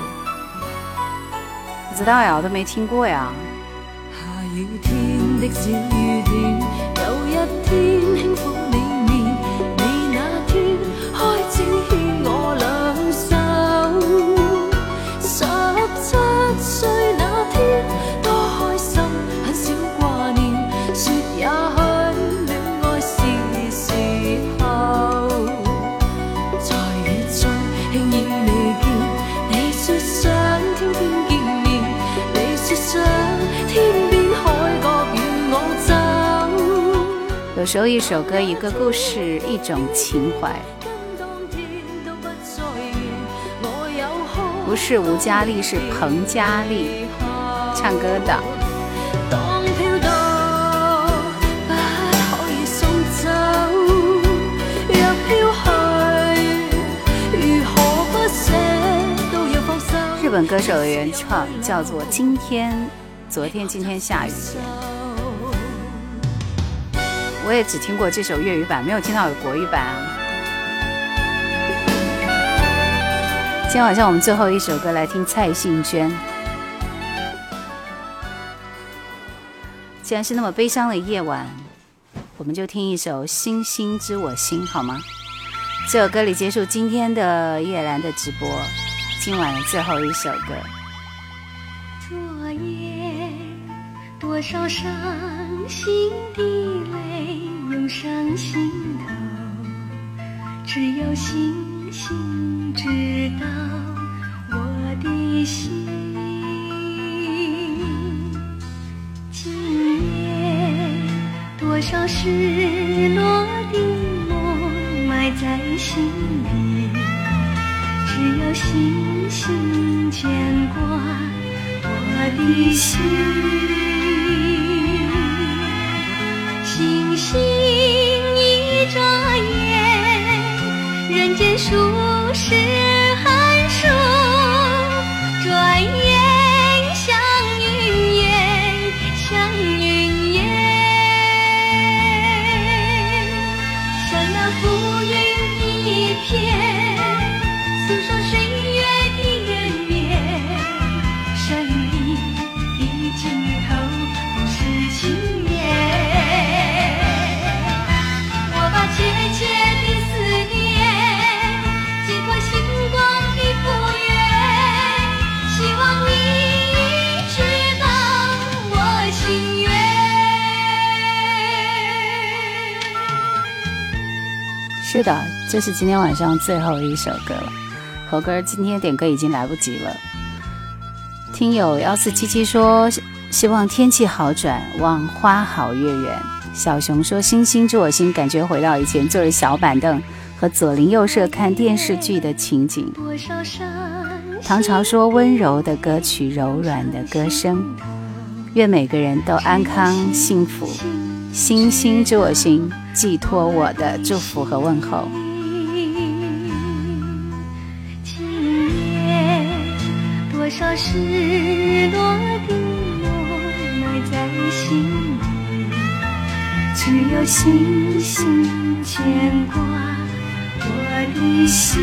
不知道呀，我都没听过呀。
下雨天的小雨点，有一天轻抚你面，你那天开始牵我两手。十七岁那天
有时候一首歌，一个故事，一种情懷。
跟當天都不
是吴佳丽，是彭佳丽唱歌的。日本歌手的原创叫做《今天》，昨天、今天下雨天。我也只听过这首粤语版，没有听到有国语版。今天晚上我们最后一首歌来听蔡幸娟。既然是那么悲伤的夜晚，我们就听一首《星星知我心》好吗？这首歌里结束今天的葉蘭的直播，今晚的最后一首歌。
昨夜多少伤心的泪涌上心头，只有星星知道我的心。今夜多少失落的梦埋在心裡，只有星星牵挂。我的心，心一眨眼，人间数十
的，这是今天晚上最后一首歌了。猴哥今天点歌已经来不及了。听友幺四七七说，希望天气好转，望花好月圆。小熊说，星星知我心，感觉回到以前坐着小板凳和左邻右舍看电视剧的情景。唐朝说，温柔的歌曲，柔软的歌声，愿每个人都安康幸福。星星知我心，寄托我的祝福和问候。
多少失落的梦埋在心里，只有星星牵挂我的心。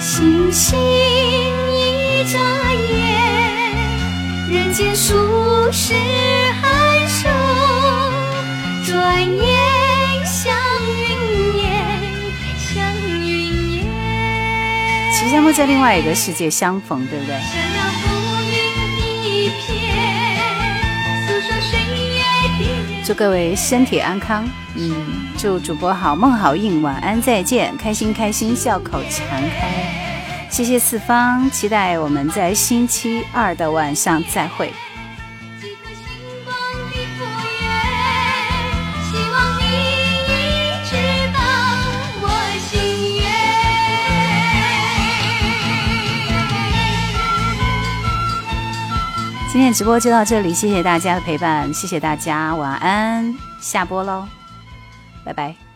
星星一眨眼，人间数十寒暑，转眼像云烟，像云烟。
其实会在另外一个世界相逢，对不对？祝各位身体安康，嗯，祝主播好梦好运，晚安再见，开心开心，笑口常开。谢谢四方，期待我们在星期二的晚上再会。今天直播就到这里，谢谢大家的陪伴，谢谢大家，晚安，下播喽，拜拜。